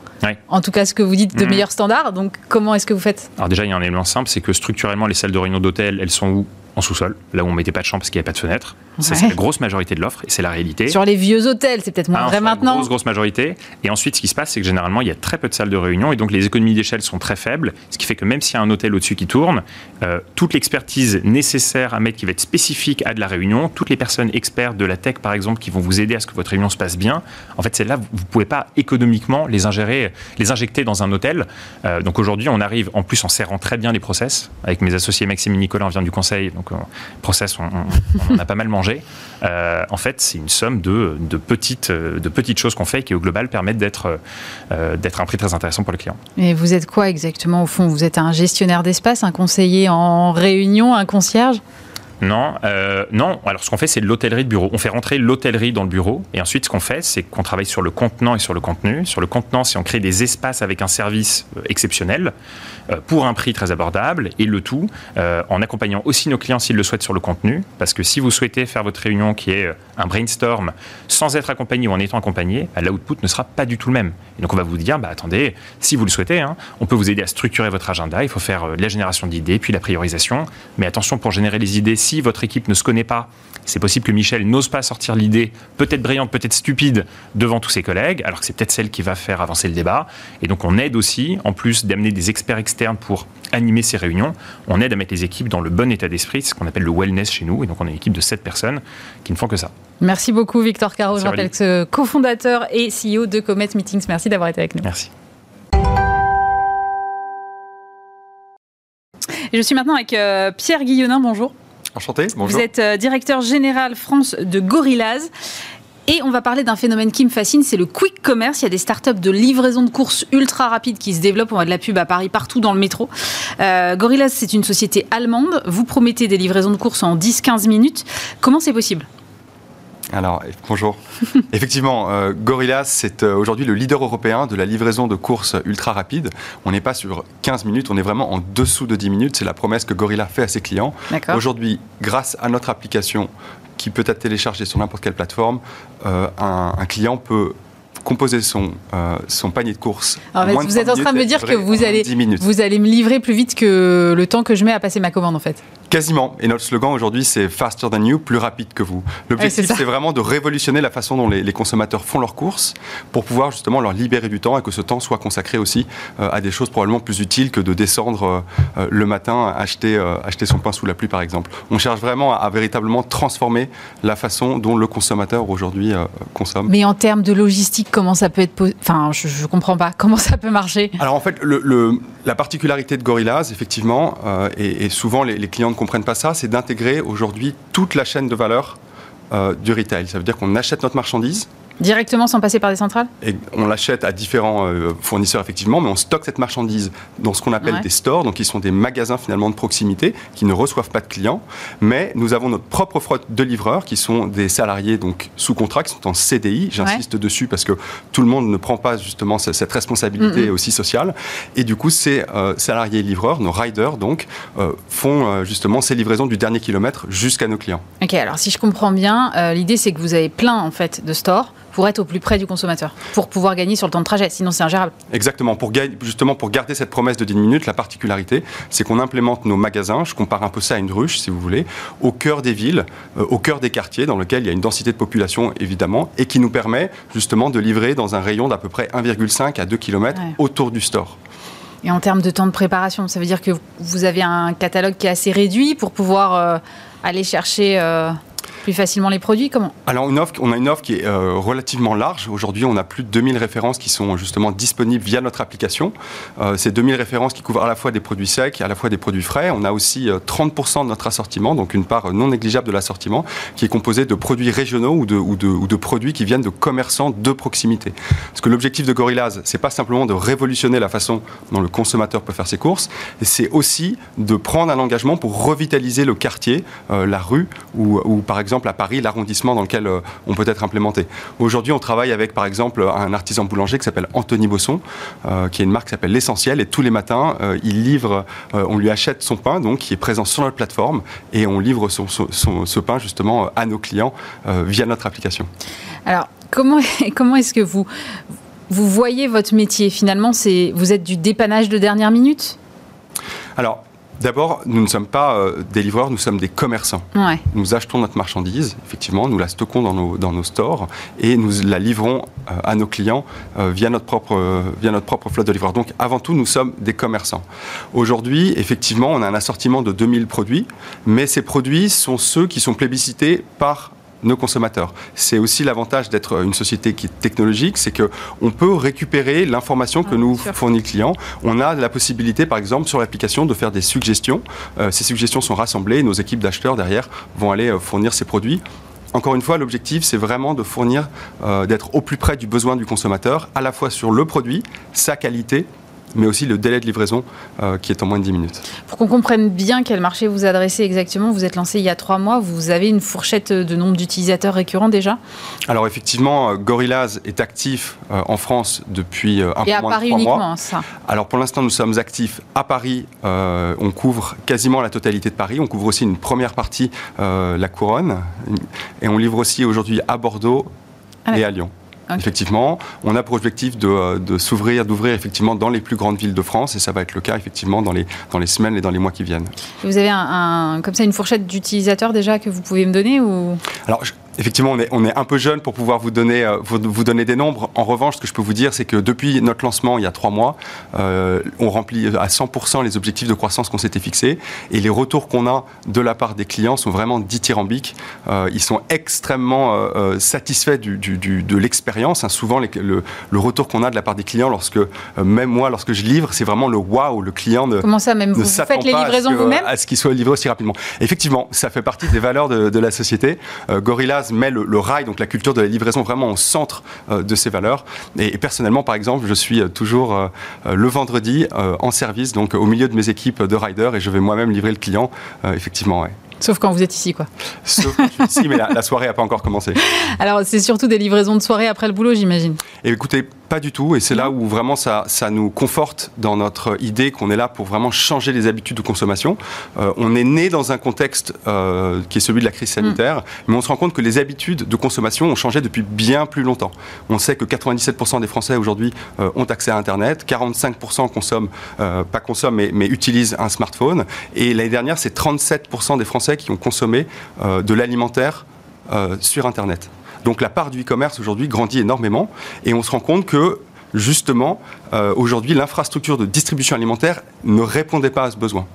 Speaker 1: en tout cas, ce que vous dites de mmh. meilleurs standards. Donc, comment est-ce que vous faites?
Speaker 4: Alors déjà, il y a un élément simple, c'est que structurellement, les salles de réunion d'hôtel, elles sont où? En sous-sol, là où on mettait pas de chambre parce qu'il n'y avait pas de fenêtre. Ça, c'est la grosse majorité de l'offre et c'est la réalité.
Speaker 1: Sur les vieux hôtels, c'est peut-être moins ah, vrai maintenant.
Speaker 4: Grosse, grosse majorité. Et ensuite, ce qui se passe, c'est que généralement, il y a très peu de salles de réunion et donc les économies d'échelle sont très faibles. Ce qui fait que même s'il y a un hôtel au-dessus qui tourne, euh, toute l'expertise nécessaire à mettre qui va être spécifique à de la réunion, toutes les personnes expertes de la tech, par exemple, qui vont vous aider à ce que votre réunion se passe bien, en fait, c'est là, vous ne pouvez pas économiquement les ingérer, les injecter dans un hôtel. Euh, donc aujourd'hui, on arrive en plus en serrant très bien les process. Avec mes associés Maxime et Nicolas, on vient du conseil, donc euh, process, on, en a pas mal mangé. Euh, en fait, c'est une somme de, petites, de petites choses qu'on fait qui, au global, permettent d'être d'être un prix très intéressant pour le client.
Speaker 1: Et vous êtes quoi exactement au fond? Vous êtes un gestionnaire d'espace, un conseiller en réunion, un concierge?
Speaker 4: Non, euh, non. Alors ce qu'on fait, c'est de l'hôtellerie de bureau. On fait rentrer l'hôtellerie dans le bureau. Et ensuite, ce qu'on fait, c'est qu'on travaille sur le contenant et sur le contenu. Sur le contenant, c'est on crée des espaces avec un service euh, exceptionnel euh, pour un prix très abordable. Et le tout en accompagnant aussi nos clients s'ils le souhaitent sur le contenu. Parce que si vous souhaitez faire votre réunion qui est un brainstorm sans être accompagné ou en étant accompagné, bah, l'output ne sera pas du tout le même. Donc on va vous dire, bah, attendez, si vous le souhaitez, hein, on peut vous aider à structurer votre agenda. Il faut faire la génération d'idées, puis la priorisation. Mais attention, pour générer les idées, si votre équipe ne se connaît pas, c'est possible que Michel n'ose pas sortir l'idée, peut-être brillante, peut-être stupide, devant tous ses collègues, alors que c'est peut-être celle qui va faire avancer le débat. Et donc on aide aussi, en plus d'amener des experts externes pour animer ces réunions, on aide à mettre les équipes dans le bon état d'esprit, ce qu'on appelle le wellness chez nous. Et donc on a une équipe de 7 personnes qui ne font que ça.
Speaker 1: Merci beaucoup Victor Caro, je rappelle que ce cofondateur et CEO de Comet Meetings. Merci d'avoir été avec nous.
Speaker 4: Merci.
Speaker 1: je suis maintenant avec euh, Pierre Guillonin, bonjour.
Speaker 5: Enchanté, bonjour.
Speaker 1: Vous êtes euh, directeur général France de Gorillaz. Et on va parler d'un phénomène qui me fascine, c'est le quick commerce. Il y a des startups de livraison de courses ultra rapides qui se développent. On voit de la pub à Paris partout dans le métro. Euh, Gorillaz, c'est une société allemande. Vous promettez des livraisons de courses en 10-15 minutes. Comment c'est possible?
Speaker 5: Alors, bonjour. Effectivement, euh, Gorilla, c'est euh, aujourd'hui le leader européen de la livraison de courses ultra rapides. On n'est pas sur 15 minutes, on est vraiment en dessous de 10 minutes. C'est la promesse que Gorilla fait à ses clients. Aujourd'hui, grâce à notre application qui peut être téléchargée sur n'importe quelle plateforme, euh, un, client peut composer son, son panier de courses.
Speaker 1: vous êtes en train de me dire que vous allez, vous allez me livrer plus vite que le temps que je mets à passer ma commande en fait.
Speaker 5: Quasiment. Et notre slogan aujourd'hui, c'est Faster than you, plus rapide que vous. L'objectif, c'est vraiment de révolutionner la façon dont les, consommateurs font leurs courses pour pouvoir justement leur libérer du temps et que ce temps soit consacré aussi euh, à des choses probablement plus utiles que de descendre euh, euh, le matin, acheter, acheter son pain sous la pluie, par exemple. On cherche vraiment à, véritablement transformer la façon dont le consommateur aujourd'hui consomme.
Speaker 1: Mais en termes de logistique, comment ça peut être. Enfin, je ne comprends pas. Comment ça peut marcher?
Speaker 5: Alors en fait, le, la particularité de Gorillaz, effectivement, et, souvent les, les clients comprennent pas ça, c'est d'intégrer aujourd'hui toute la chaîne de valeur euh, du retail. Ça veut dire qu'on achète notre marchandise,
Speaker 1: Directement sans passer par des centrales?
Speaker 5: Et On l'achète à différents euh, fournisseurs, effectivement, mais on stocke cette marchandise dans ce qu'on appelle des stores, donc qui sont des magasins finalement de proximité qui ne reçoivent pas de clients. Mais nous avons notre propre flotte de livreurs qui sont des salariés donc sous contrat, qui sont en CDI. J'insiste dessus parce que tout le monde ne prend pas justement cette responsabilité aussi sociale. Et du coup, ces euh, salariés livreurs, nos riders, donc, euh, font justement ces livraisons du dernier kilomètre jusqu'à nos clients.
Speaker 1: Ok, alors si je comprends bien, l'idée c'est que vous avez plein en fait de stores pour être au plus près du consommateur, pour pouvoir gagner sur le temps de trajet, sinon c'est ingérable.
Speaker 5: Exactement, pour justement pour garder cette promesse de 10 minutes, la particularité, c'est qu'on implémente nos magasins, je compare un peu ça à une ruche si vous voulez, au cœur des villes, euh, au cœur des quartiers dans lesquels il y a une densité de population évidemment, et qui nous permet justement de livrer dans un rayon d'à peu près 1,5 à 2 km autour du store.
Speaker 1: Et en termes de temps de préparation, ça veut dire que vous avez un catalogue qui est assez réduit pour pouvoir euh, aller chercher... Euh, plus facilement les produits Comment
Speaker 5: Alors, une offre, on a une offre qui est relativement large. Aujourd'hui, on a plus de 2000 références qui sont justement disponibles via notre application. ces 2000 références qui couvrent à la fois des produits secs et à la fois des produits frais. On a aussi 30% de notre assortiment, donc une part non négligeable de l'assortiment, qui est composé de produits régionaux ou de, ou, de, produits qui viennent de commerçants de proximité. Parce que l'objectif de Gorillaz, c'est pas simplement de révolutionner la façon dont le consommateur peut faire ses courses, c'est aussi de prendre un engagement pour revitaliser le quartier, euh, la rue, ou, par exemple à Paris, l'arrondissement dans lequel euh, on peut être implémenté. Aujourd'hui, on travaille avec par exemple un artisan boulanger qui s'appelle Anthony Bosson, euh, qui est une marque qui s'appelle L'Essentiel, et tous les matins, il livre, on lui achète son pain, donc qui est présent sur notre plateforme, et on livre son, son, ce pain justement à nos clients via notre application.
Speaker 1: Alors, comment, comment est-ce que vous, vous voyez votre métier Finalement, c'est, vous êtes du dépannage de dernière minute?
Speaker 5: Alors, D'abord, nous ne sommes pas euh, des livreurs, nous sommes des commerçants.
Speaker 1: Ouais.
Speaker 5: Nous achetons notre marchandise, effectivement, nous la stockons dans nos, dans nos stores et nous la livrons euh, à nos clients euh, via, notre propre, via notre propre flotte de livreurs. Donc, avant tout, nous sommes des commerçants. Aujourd'hui, effectivement, on a un assortiment de 2000 produits, mais ces produits sont ceux qui sont plébiscités par nos consommateurs. C'est aussi l'avantage d'être une société qui est technologique, c'est qu'on peut récupérer l'information que ah, nous fournit le client. On a la possibilité, par exemple, sur l'application, de faire des suggestions. Euh, ces suggestions sont rassemblées et nos équipes d'acheteurs derrière vont aller euh, fournir ces produits encore une fois, l'objectif, c'est vraiment de fournir, euh, d'être au plus près du besoin du consommateur, à la fois sur le produit, sa qualité mais aussi le délai de livraison euh, qui est en moins de 10 minutes.
Speaker 1: Pour qu'on comprenne bien quel marché vous adressez exactement, vous êtes lancé il y a trois mois, vous avez une fourchette de nombre d'utilisateurs récurrents déjà?
Speaker 5: Alors effectivement, euh, Gorillaz est actif euh, en France depuis un
Speaker 1: Et
Speaker 5: peu
Speaker 1: moins Paris
Speaker 5: de
Speaker 1: uniquement,
Speaker 5: mois.
Speaker 1: ça
Speaker 5: Alors pour l'instant, nous sommes actifs à Paris. on couvre quasiment la totalité de Paris. On couvre aussi une première partie, la Couronne. Et on livre aussi aujourd'hui à Bordeaux ah, et à Lyon. Effectivement, on a pour objectif de, euh, de s'ouvrir, d'ouvrir effectivement dans les plus grandes villes de France, et ça va être le cas effectivement dans les, dans les semaines et dans les mois qui viennent.
Speaker 1: Vous avez un, comme ça une fourchette d'utilisateurs déjà que vous pouvez me donner ou?
Speaker 5: Alors, Effectivement, on est, on est, un peu jeune pour pouvoir vous donner, euh, vous, vous, donner des nombres. En revanche, ce que je peux vous dire, c'est que depuis notre lancement, il y a trois mois, euh, on remplit à 100% les objectifs de croissance qu'on s'était fixés. Et les retours qu'on a de la part des clients sont vraiment dithyrambiques. Euh, ils sont extrêmement euh, satisfaits du, du, du, de l'expérience. Hein. Souvent, les, le, le, retour qu'on a de la part des clients, lorsque même moi, lorsque je livre, c'est vraiment le waouh. Le client ne,
Speaker 1: Comment ça, même vous, vous faites les livraisons vous-même
Speaker 5: À ce qu'il soit livré aussi rapidement. Effectivement, ça fait partie des valeurs de, de la société. Gorillaz met le, rail, donc la culture de la livraison, vraiment au centre euh, de ces valeurs. Et, personnellement, par exemple, je suis euh, toujours euh, le vendredi en service, donc au milieu de mes équipes de riders, et je vais moi-même livrer le client, effectivement.
Speaker 1: Sauf quand vous êtes ici, quoi.
Speaker 5: Sauf quand je suis ici, mais la, la soirée n'a pas encore commencé.
Speaker 1: Alors, c'est surtout des livraisons de soirée après le boulot, j'imagine.
Speaker 5: Et écoutez, pas du tout, et c'est là où vraiment ça, ça, nous conforte dans notre idée qu'on est là pour vraiment changer les habitudes de consommation. Euh, on est né dans un contexte euh, qui est celui de la crise sanitaire, mm. mais on se rend compte que les habitudes de consommation ont changé depuis bien plus longtemps. On sait que 97% des Français aujourd'hui euh, ont accès à Internet, 45% consomment, pas consomment, mais, mais, utilisent un smartphone, et l'année dernière, c'est 37% des Français qui ont consommé euh, de l'alimentaire euh, sur Internet. Donc la part du e-commerce aujourd'hui grandit énormément et on se rend compte que justement, euh, aujourd'hui, l'infrastructure de distribution alimentaire ne répondait pas à ce besoin.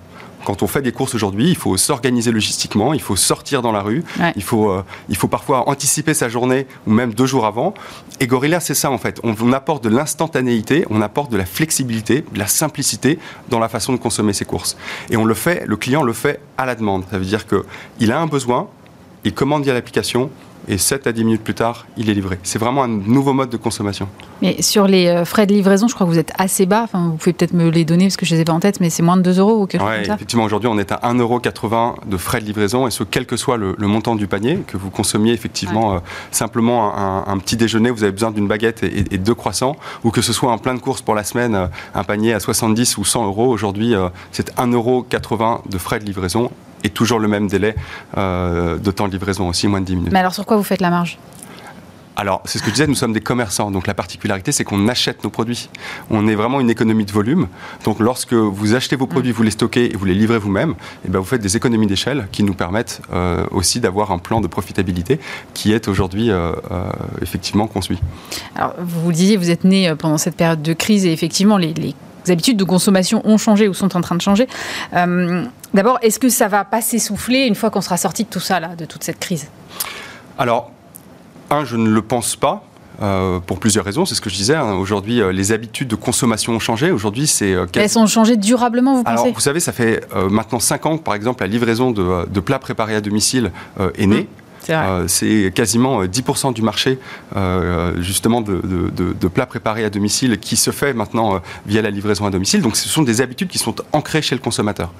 Speaker 5: Quand on fait des courses aujourd'hui, il faut s'organiser logistiquement, il faut sortir dans la rue,
Speaker 1: ouais.
Speaker 5: il, faut, euh, il faut parfois anticiper sa journée ou même deux jours avant. Et Gorilla, c'est ça en fait. On, on apporte de l'instantanéité, on apporte de la flexibilité, de la simplicité dans la façon de consommer ses courses. Et on le fait, le client le fait à la demande. Ça veut dire qu'il a un besoin, il commande via l'application, et 7 à 10 minutes plus tard, il est livré. C'est vraiment un nouveau mode de consommation.
Speaker 1: Mais sur les euh, frais de livraison, je crois que vous êtes assez bas. Enfin, vous pouvez peut-être me les donner parce que je ne les ai pas en tête, mais c'est moins de 2 euros ou quelque
Speaker 5: ouais,
Speaker 1: chose comme ça
Speaker 5: Effectivement, aujourd'hui, on est à 1,80 euros de frais de livraison, et ce, quel que soit le, le montant du panier, que vous consommiez effectivement ouais. euh, simplement un, un, petit déjeuner, vous avez besoin d'une baguette et, et, deux croissants, ou que ce soit un plein de courses pour la semaine, euh, un panier à 70 ou 100 euros, aujourd'hui, euh, c'est 1,80 euros de frais de livraison et toujours le même délai euh, de temps de livraison aussi, moins de 10 minutes.
Speaker 1: Mais alors sur quoi vous faites la marge?
Speaker 5: Alors, c'est ce que je disais, nous sommes des commerçants. Donc, la particularité, c'est qu'on achète nos produits. On est vraiment une économie de volume. Donc, lorsque vous achetez vos produits, vous les stockez et vous les livrez vous-même, et ben, vous faites des économies d'échelle qui nous permettent euh, aussi d'avoir un plan de profitabilité qui est aujourd'hui euh, euh, effectivement conçu.
Speaker 1: Alors, vous vous disiez, vous êtes né pendant cette période de crise et effectivement, les, les habitudes de consommation ont changé ou sont en train de changer. D'abord, est-ce que ça va pas s'essouffler une fois qu'on sera sorti de tout ça, là, de toute cette crise?
Speaker 5: Alors, un, je ne le pense pas. Euh, pour plusieurs raisons. C'est ce que je disais. Hein. Aujourd'hui, euh, les habitudes de consommation ont changé. Aujourd'hui, c'est.
Speaker 1: Euh, Elles ont changé durablement, vous pensez?
Speaker 5: Alors, vous savez, ça fait maintenant 5 ans que, par exemple, la livraison de, plats préparés à domicile est née. Mmh. C'est quasiment 10% du marché justement de, de, plats préparés à domicile qui se fait maintenant via la livraison à domicile. Donc ce sont des habitudes qui sont ancrées chez le consommateur.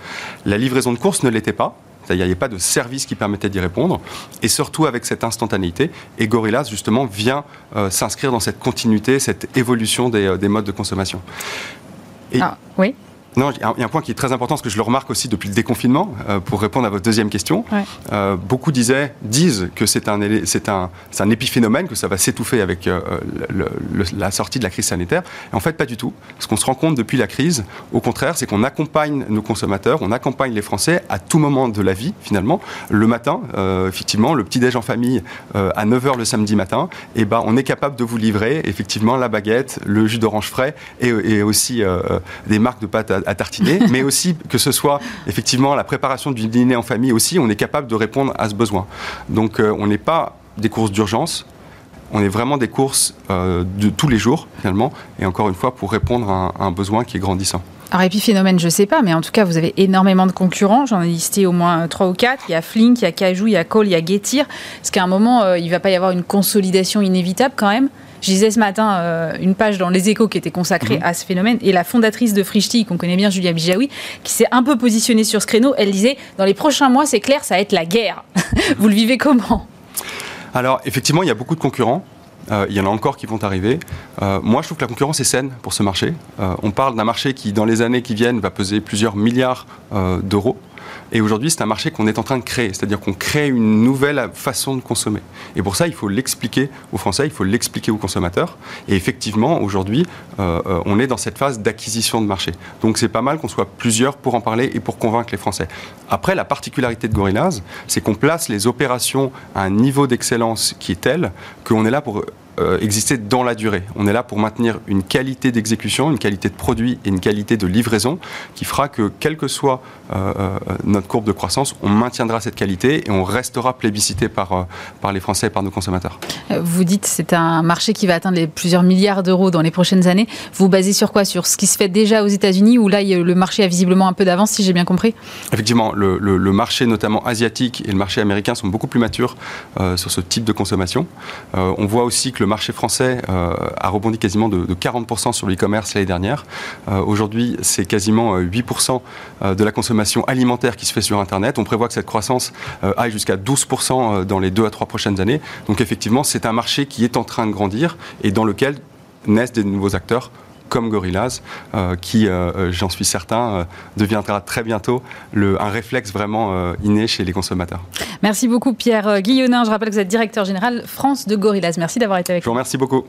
Speaker 5: La livraison de course ne l'était pas. Il n'y avait pas de service qui permettait d'y répondre. Et surtout avec cette instantanéité. Et Gorillas, justement, vient euh, s'inscrire dans cette continuité, cette évolution des, euh, modes de consommation.
Speaker 1: ah, oui
Speaker 5: non, il y a un point qui est très important, parce que je le remarque aussi depuis le déconfinement, euh, pour répondre à votre deuxième question. Euh, beaucoup disaient, disent que c'est un, c'est un, un, épiphénomène, que ça va s'étouffer avec euh, la sortie de la crise sanitaire. Et en fait, pas du tout. Ce qu'on se rend compte depuis la crise, au contraire, c'est qu'on accompagne nos consommateurs, on accompagne les Français à tout moment de la vie, finalement. Le matin, effectivement, le petit-déj en famille à 9h le samedi matin, et eh ben, on est capable de vous livrer, effectivement, la baguette, le jus d'orange frais et, et aussi des marques de pâtes à à, tartiner, mais aussi que ce soit effectivement la préparation du dîner en famille aussi, on est capable de répondre à ce besoin. Donc euh, on n'est pas des courses d'urgence, on est vraiment des courses euh, de tous les jours finalement, et encore une fois pour répondre à un, besoin qui est grandissant.
Speaker 1: Alors épiphénomène, je ne sais pas, mais en tout cas, vous avez énormément de concurrents. J'en ai listé au moins trois ou quatre. Il y a Flink, il y a Cajou, il y a Cole, il y a Getir. Est-ce qu'à un moment, euh, il ne va pas y avoir une consolidation inévitable quand même je disais ce matin euh, une page dans Les Échos qui était consacrée mhm. à ce phénomène. Et la fondatrice de Frishti, qu'on connaît bien, Julia Bijawi, qui s'est un peu positionnée sur ce créneau, elle disait dans les prochains mois, c'est clair, ça va être la guerre. Vous le vivez comment?
Speaker 5: Alors, effectivement, il y a beaucoup de concurrents. Euh, il y en a encore qui vont arriver. Euh, moi, je trouve que la concurrence est saine pour ce marché. on parle d'un marché qui, dans les années qui viennent, va peser plusieurs milliards d'euros. Et aujourd'hui, c'est un marché qu'on est en train de créer, c'est-à-dire qu'on crée une nouvelle façon de consommer. Et pour ça, il faut l'expliquer aux Français, il faut l'expliquer aux consommateurs. Et effectivement, aujourd'hui, euh, euh, on est dans cette phase d'acquisition de marché. Donc c'est pas mal qu'on soit plusieurs pour en parler et pour convaincre les Français. Après, la particularité de Gorillaz, c'est qu'on place les opérations à un niveau d'excellence qui est tel qu'on est là pour euh, exister dans la durée. On est là pour maintenir une qualité d'exécution, une qualité de produit et une qualité de livraison qui fera que, quelle que soit euh, euh, notre courbe de croissance, on maintiendra cette qualité et on restera plébiscité par, par les Français et par nos consommateurs.
Speaker 1: Vous dites que c'est un marché qui va atteindre les plusieurs milliards d'euros dans les prochaines années. Vous basez sur quoi? Sur ce qui se fait déjà aux États-Unis où là, le marché a visiblement un peu d'avance, si j'ai bien compris?
Speaker 5: Effectivement, le, le, marché notamment asiatique et le marché américain sont beaucoup plus matures sur ce type de consommation. on voit aussi que le marché français euh, a rebondi quasiment de, 40% sur l'e-commerce l'année dernière. Euh, aujourd'hui, c'est quasiment 8% euh, de la consommation alimentaire qui se fait sur Internet. On prévoit que cette croissance aille jusqu'à 12% dans les deux à trois prochaines années. Donc effectivement, c'est un marché qui est en train de grandir et dans lequel naissent des nouveaux acteurs comme Gorillaz, qui, j'en suis certain, deviendra très bientôt le, un réflexe vraiment inné chez les consommateurs.
Speaker 1: Merci beaucoup Pierre Guillonin. Je rappelle que vous êtes directeur général France de Gorillaz. Merci d'avoir été avec
Speaker 5: nous. Je vous remercie beaucoup.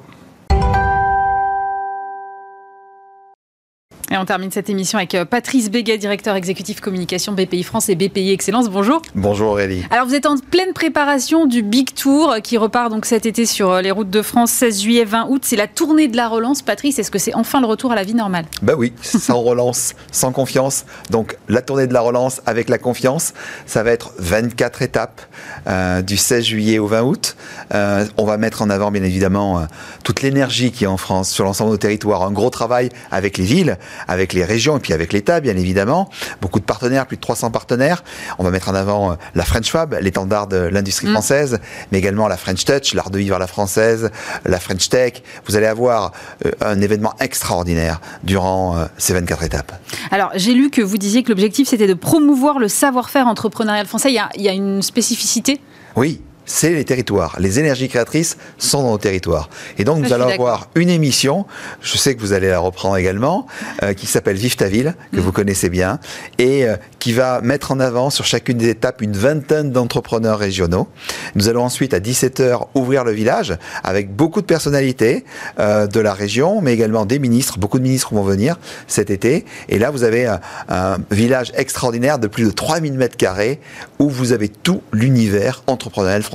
Speaker 1: Et on termine cette émission avec euh, Patrice Béguet, directeur exécutif communication BPI France et BPI Excellence. Bonjour.
Speaker 6: Bonjour Aurélie.
Speaker 1: Alors vous êtes en pleine préparation du Big Tour euh, qui repart donc cet été sur euh, les routes de France 16 juillet 20 août. C'est la tournée de la relance. Patrice, est-ce que c'est enfin le retour à la vie normale?
Speaker 6: Bah oui, sans relance, sans confiance. Donc la tournée de la relance avec la confiance, ça va être 24 étapes du 16 juillet au 20 août. on va mettre en avant bien évidemment toute l'énergie qui est en France sur l'ensemble de nos territoires. Un gros travail avec les villes, avec les régions et puis avec l'État, bien évidemment. Beaucoup de partenaires, plus de 300 partenaires. On va mettre en avant euh, la French Fab, l'étendard de l'industrie mm. française, mais également la French Touch, l'art de vivre à la française, la French Tech. Vous allez avoir euh, un événement extraordinaire durant euh, ces 24 étapes.
Speaker 1: Alors, j'ai lu que vous disiez que l'objectif, c'était de promouvoir le savoir-faire entrepreneurial français. Il y, a, il y a une spécificité?
Speaker 6: Oui, c'est les territoires. Les énergies créatrices sont dans nos territoires. Et donc, nous allons avoir une émission, je sais que vous allez la reprendre également, euh, qui s'appelle Vive ta ville, que mm. vous connaissez bien, et euh, qui va mettre en avant sur chacune des étapes une vingtaine d'entrepreneurs régionaux. Nous allons ensuite, à 17h, ouvrir le village avec beaucoup de personnalités euh, de la région, mais également des ministres. Beaucoup de ministres vont venir cet été. Et là, vous avez un, un village extraordinaire de plus de 3000 mètres carrés où vous avez tout l'univers entrepreneurial Français.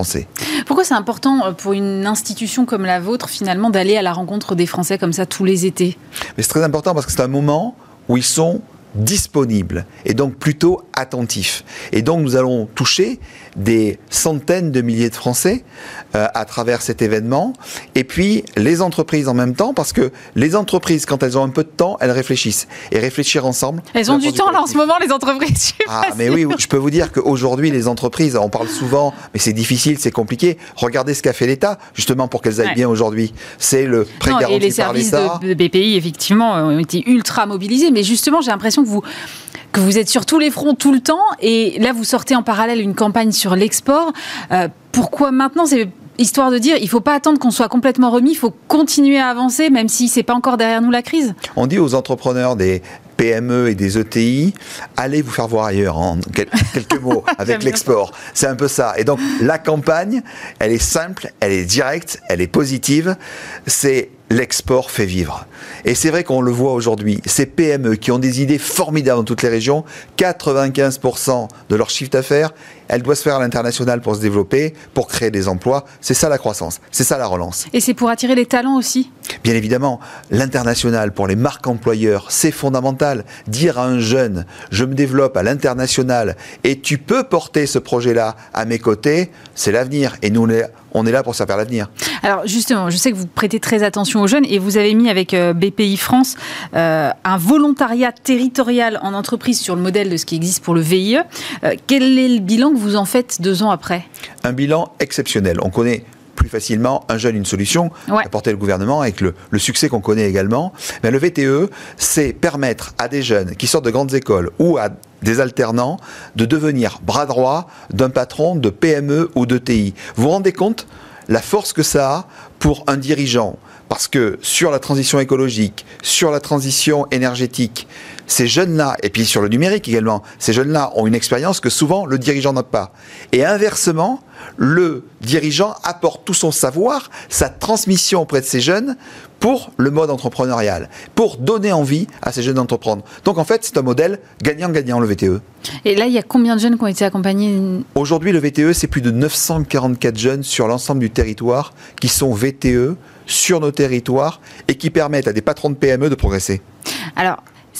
Speaker 1: Pourquoi c'est important pour une institution comme la vôtre, finalement, d'aller à la rencontre des Français comme ça tous les étés?
Speaker 6: Mais c'est très important parce que c'est un moment où ils sont disponibles et donc plutôt attentifs. Et donc nous allons toucher des centaines de milliers de Français euh, à travers cet événement. Et puis les entreprises en même temps, parce que les entreprises, quand elles ont un peu de temps, elles réfléchissent. Et réfléchir ensemble.
Speaker 1: Elles ont du temps là en ce moment, les entreprises.
Speaker 6: Ah, mais oui, je peux vous dire qu'aujourd'hui, les entreprises, on parle souvent, mais c'est difficile, c'est compliqué. Regardez ce qu'a fait l'État, justement, pour qu'elles aillent bien aujourd'hui. C'est le prêt garanti
Speaker 1: Et les services de BPI, effectivement, ont été ultra mobilisés. Mais justement, j'ai l'impression que vous que vous êtes sur tous les fronts tout le temps et là vous sortez en parallèle une campagne sur l'export. Euh, pourquoi maintenant c'est histoire de dire il faut pas attendre qu'on soit complètement remis, il faut continuer à avancer même si c'est pas encore derrière nous la crise.
Speaker 6: On dit aux entrepreneurs des PME et des ETI, allez vous faire voir ailleurs en quelques mots avec l'export. C'est un peu ça. Et donc la campagne, elle est simple, elle est directe, elle est positive. C'est l'export fait vivre. Et c'est vrai qu'on le voit aujourd'hui, ces PME qui ont des idées formidables dans toutes les régions, 95% de leur chiffre d'affaires, elles doivent se faire à l'international pour se développer, pour créer des emplois. C'est ça la croissance, c'est ça la relance.
Speaker 1: Et c'est pour attirer les talents aussi?
Speaker 6: Bien évidemment, l'international pour les marques employeurs, c'est fondamental. Dire à un jeune, je me développe à l'international et tu peux porter ce projet-là à mes côtés, c'est l'avenir. Et nous, on est là pour faire l'avenir.
Speaker 1: Alors justement, je sais que vous prêtez très attention aux jeunes et vous avez mis avec euh, BPI France euh, un volontariat territorial en entreprise sur le modèle de ce qui existe pour le VIE. Euh, quel est le bilan que vous en faites deux ans après?
Speaker 6: Un bilan exceptionnel. On connaît plus facilement un jeune, une solution, ouais. apporter le gouvernement avec le, succès qu'on connaît également. Mais le VTE, c'est permettre à des jeunes qui sortent de grandes écoles ou à des alternants de devenir bras droit d'un patron de PME ou de TI. Vous vous rendez compte la force que ça a pour un dirigeant parce que sur la transition écologique, sur la transition énergétique, ces jeunes-là, et puis sur le numérique également, ces jeunes-là ont une expérience que souvent le dirigeant n'a pas. Et inversement, le dirigeant apporte tout son savoir, sa transmission auprès de ces jeunes pour le mode entrepreneurial, pour donner envie à ces jeunes d'entreprendre. Donc en fait, c'est un modèle gagnant-gagnant, le VTE.
Speaker 1: Et là, il y a combien de jeunes qui ont été accompagnés?
Speaker 6: Aujourd'hui, le VTE, c'est plus de 944 jeunes sur l'ensemble du territoire qui sont VTE sur nos territoires et qui permettent à des patrons de PME de progresser.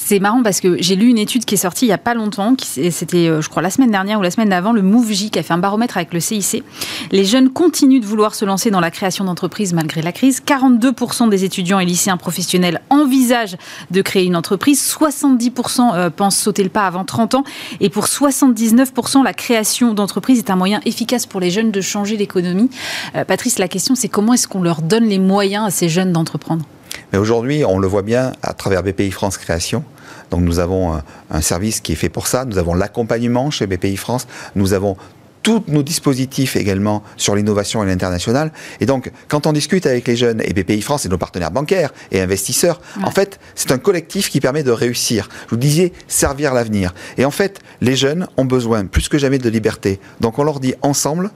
Speaker 1: C'est marrant parce que j'ai lu une étude qui est sortie il n'y a pas longtemps, c'était euh, je crois la semaine dernière ou la semaine d'avant, le MoveJ qui a fait un baromètre avec le CIC. Les jeunes continuent de vouloir se lancer dans la création d'entreprises malgré la crise. 42% des étudiants et lycéens professionnels envisagent de créer une entreprise. 70% euh, pensent sauter le pas avant 30 ans. Et pour 79%, la création d'entreprises est un moyen efficace pour les jeunes de changer l'économie. Euh, Patrice, la question c'est comment est-ce qu'on leur donne les moyens à ces jeunes d'entreprendre?
Speaker 6: Mais aujourd'hui, on le voit bien à travers BPI France Création. Donc nous avons un, service qui est fait pour ça. Nous avons l'accompagnement chez BPI France. Nous avons tous nos dispositifs également sur l'innovation et l'international. Et donc, quand on discute avec les jeunes, et BPI France et nos partenaires bancaires et investisseurs, en fait, c'est un collectif qui permet de réussir. Je vous disais, servir l'avenir. Et en fait, les jeunes ont besoin plus que jamais de liberté. Donc, on leur dit ensemble,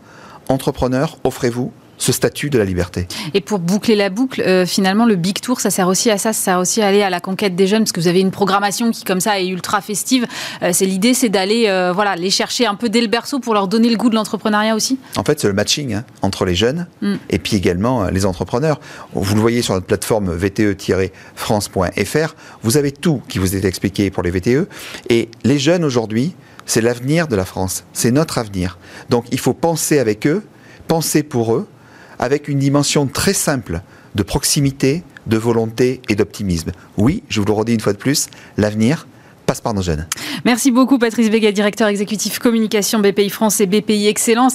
Speaker 6: entrepreneurs, offrez-vous ce statut de la liberté.
Speaker 1: Et pour boucler la boucle, euh, finalement, le Big Tour, ça sert aussi à ça, ça sert aussi à aller à la conquête des jeunes, parce que vous avez une programmation qui, comme ça, est ultra festive. Euh, c'est l'idée, c'est d'aller, euh, voilà, les chercher un peu dès le berceau pour leur donner le goût de l'entrepreneuriat aussi.
Speaker 6: En fait, c'est le matching hein, entre les jeunes mm. et puis également les entrepreneurs. Vous le voyez sur notre plateforme vte-france.fr, vous avez tout qui vous est expliqué pour les VTE. Et les jeunes aujourd'hui, c'est l'avenir de la France, c'est notre avenir. Donc, il faut penser avec eux, penser pour eux avec une dimension très simple de proximité, de volonté et d'optimisme. Oui, je vous le redis une fois de plus, l'avenir passe par nos jeunes.
Speaker 1: Merci beaucoup Patrice Béga, directeur exécutif communication BPI France et BPI Excellence.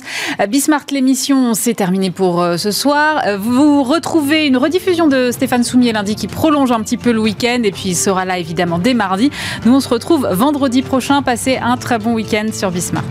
Speaker 1: Bismart, l'émission, c'est terminé pour euh, ce soir. Euh, vous retrouvez une rediffusion de Stéphane Soumier lundi qui prolonge un petit peu le week-end et puis il sera là évidemment dès mardi. Nous, on se retrouve vendredi prochain. Passez un très bon week-end sur Bismart.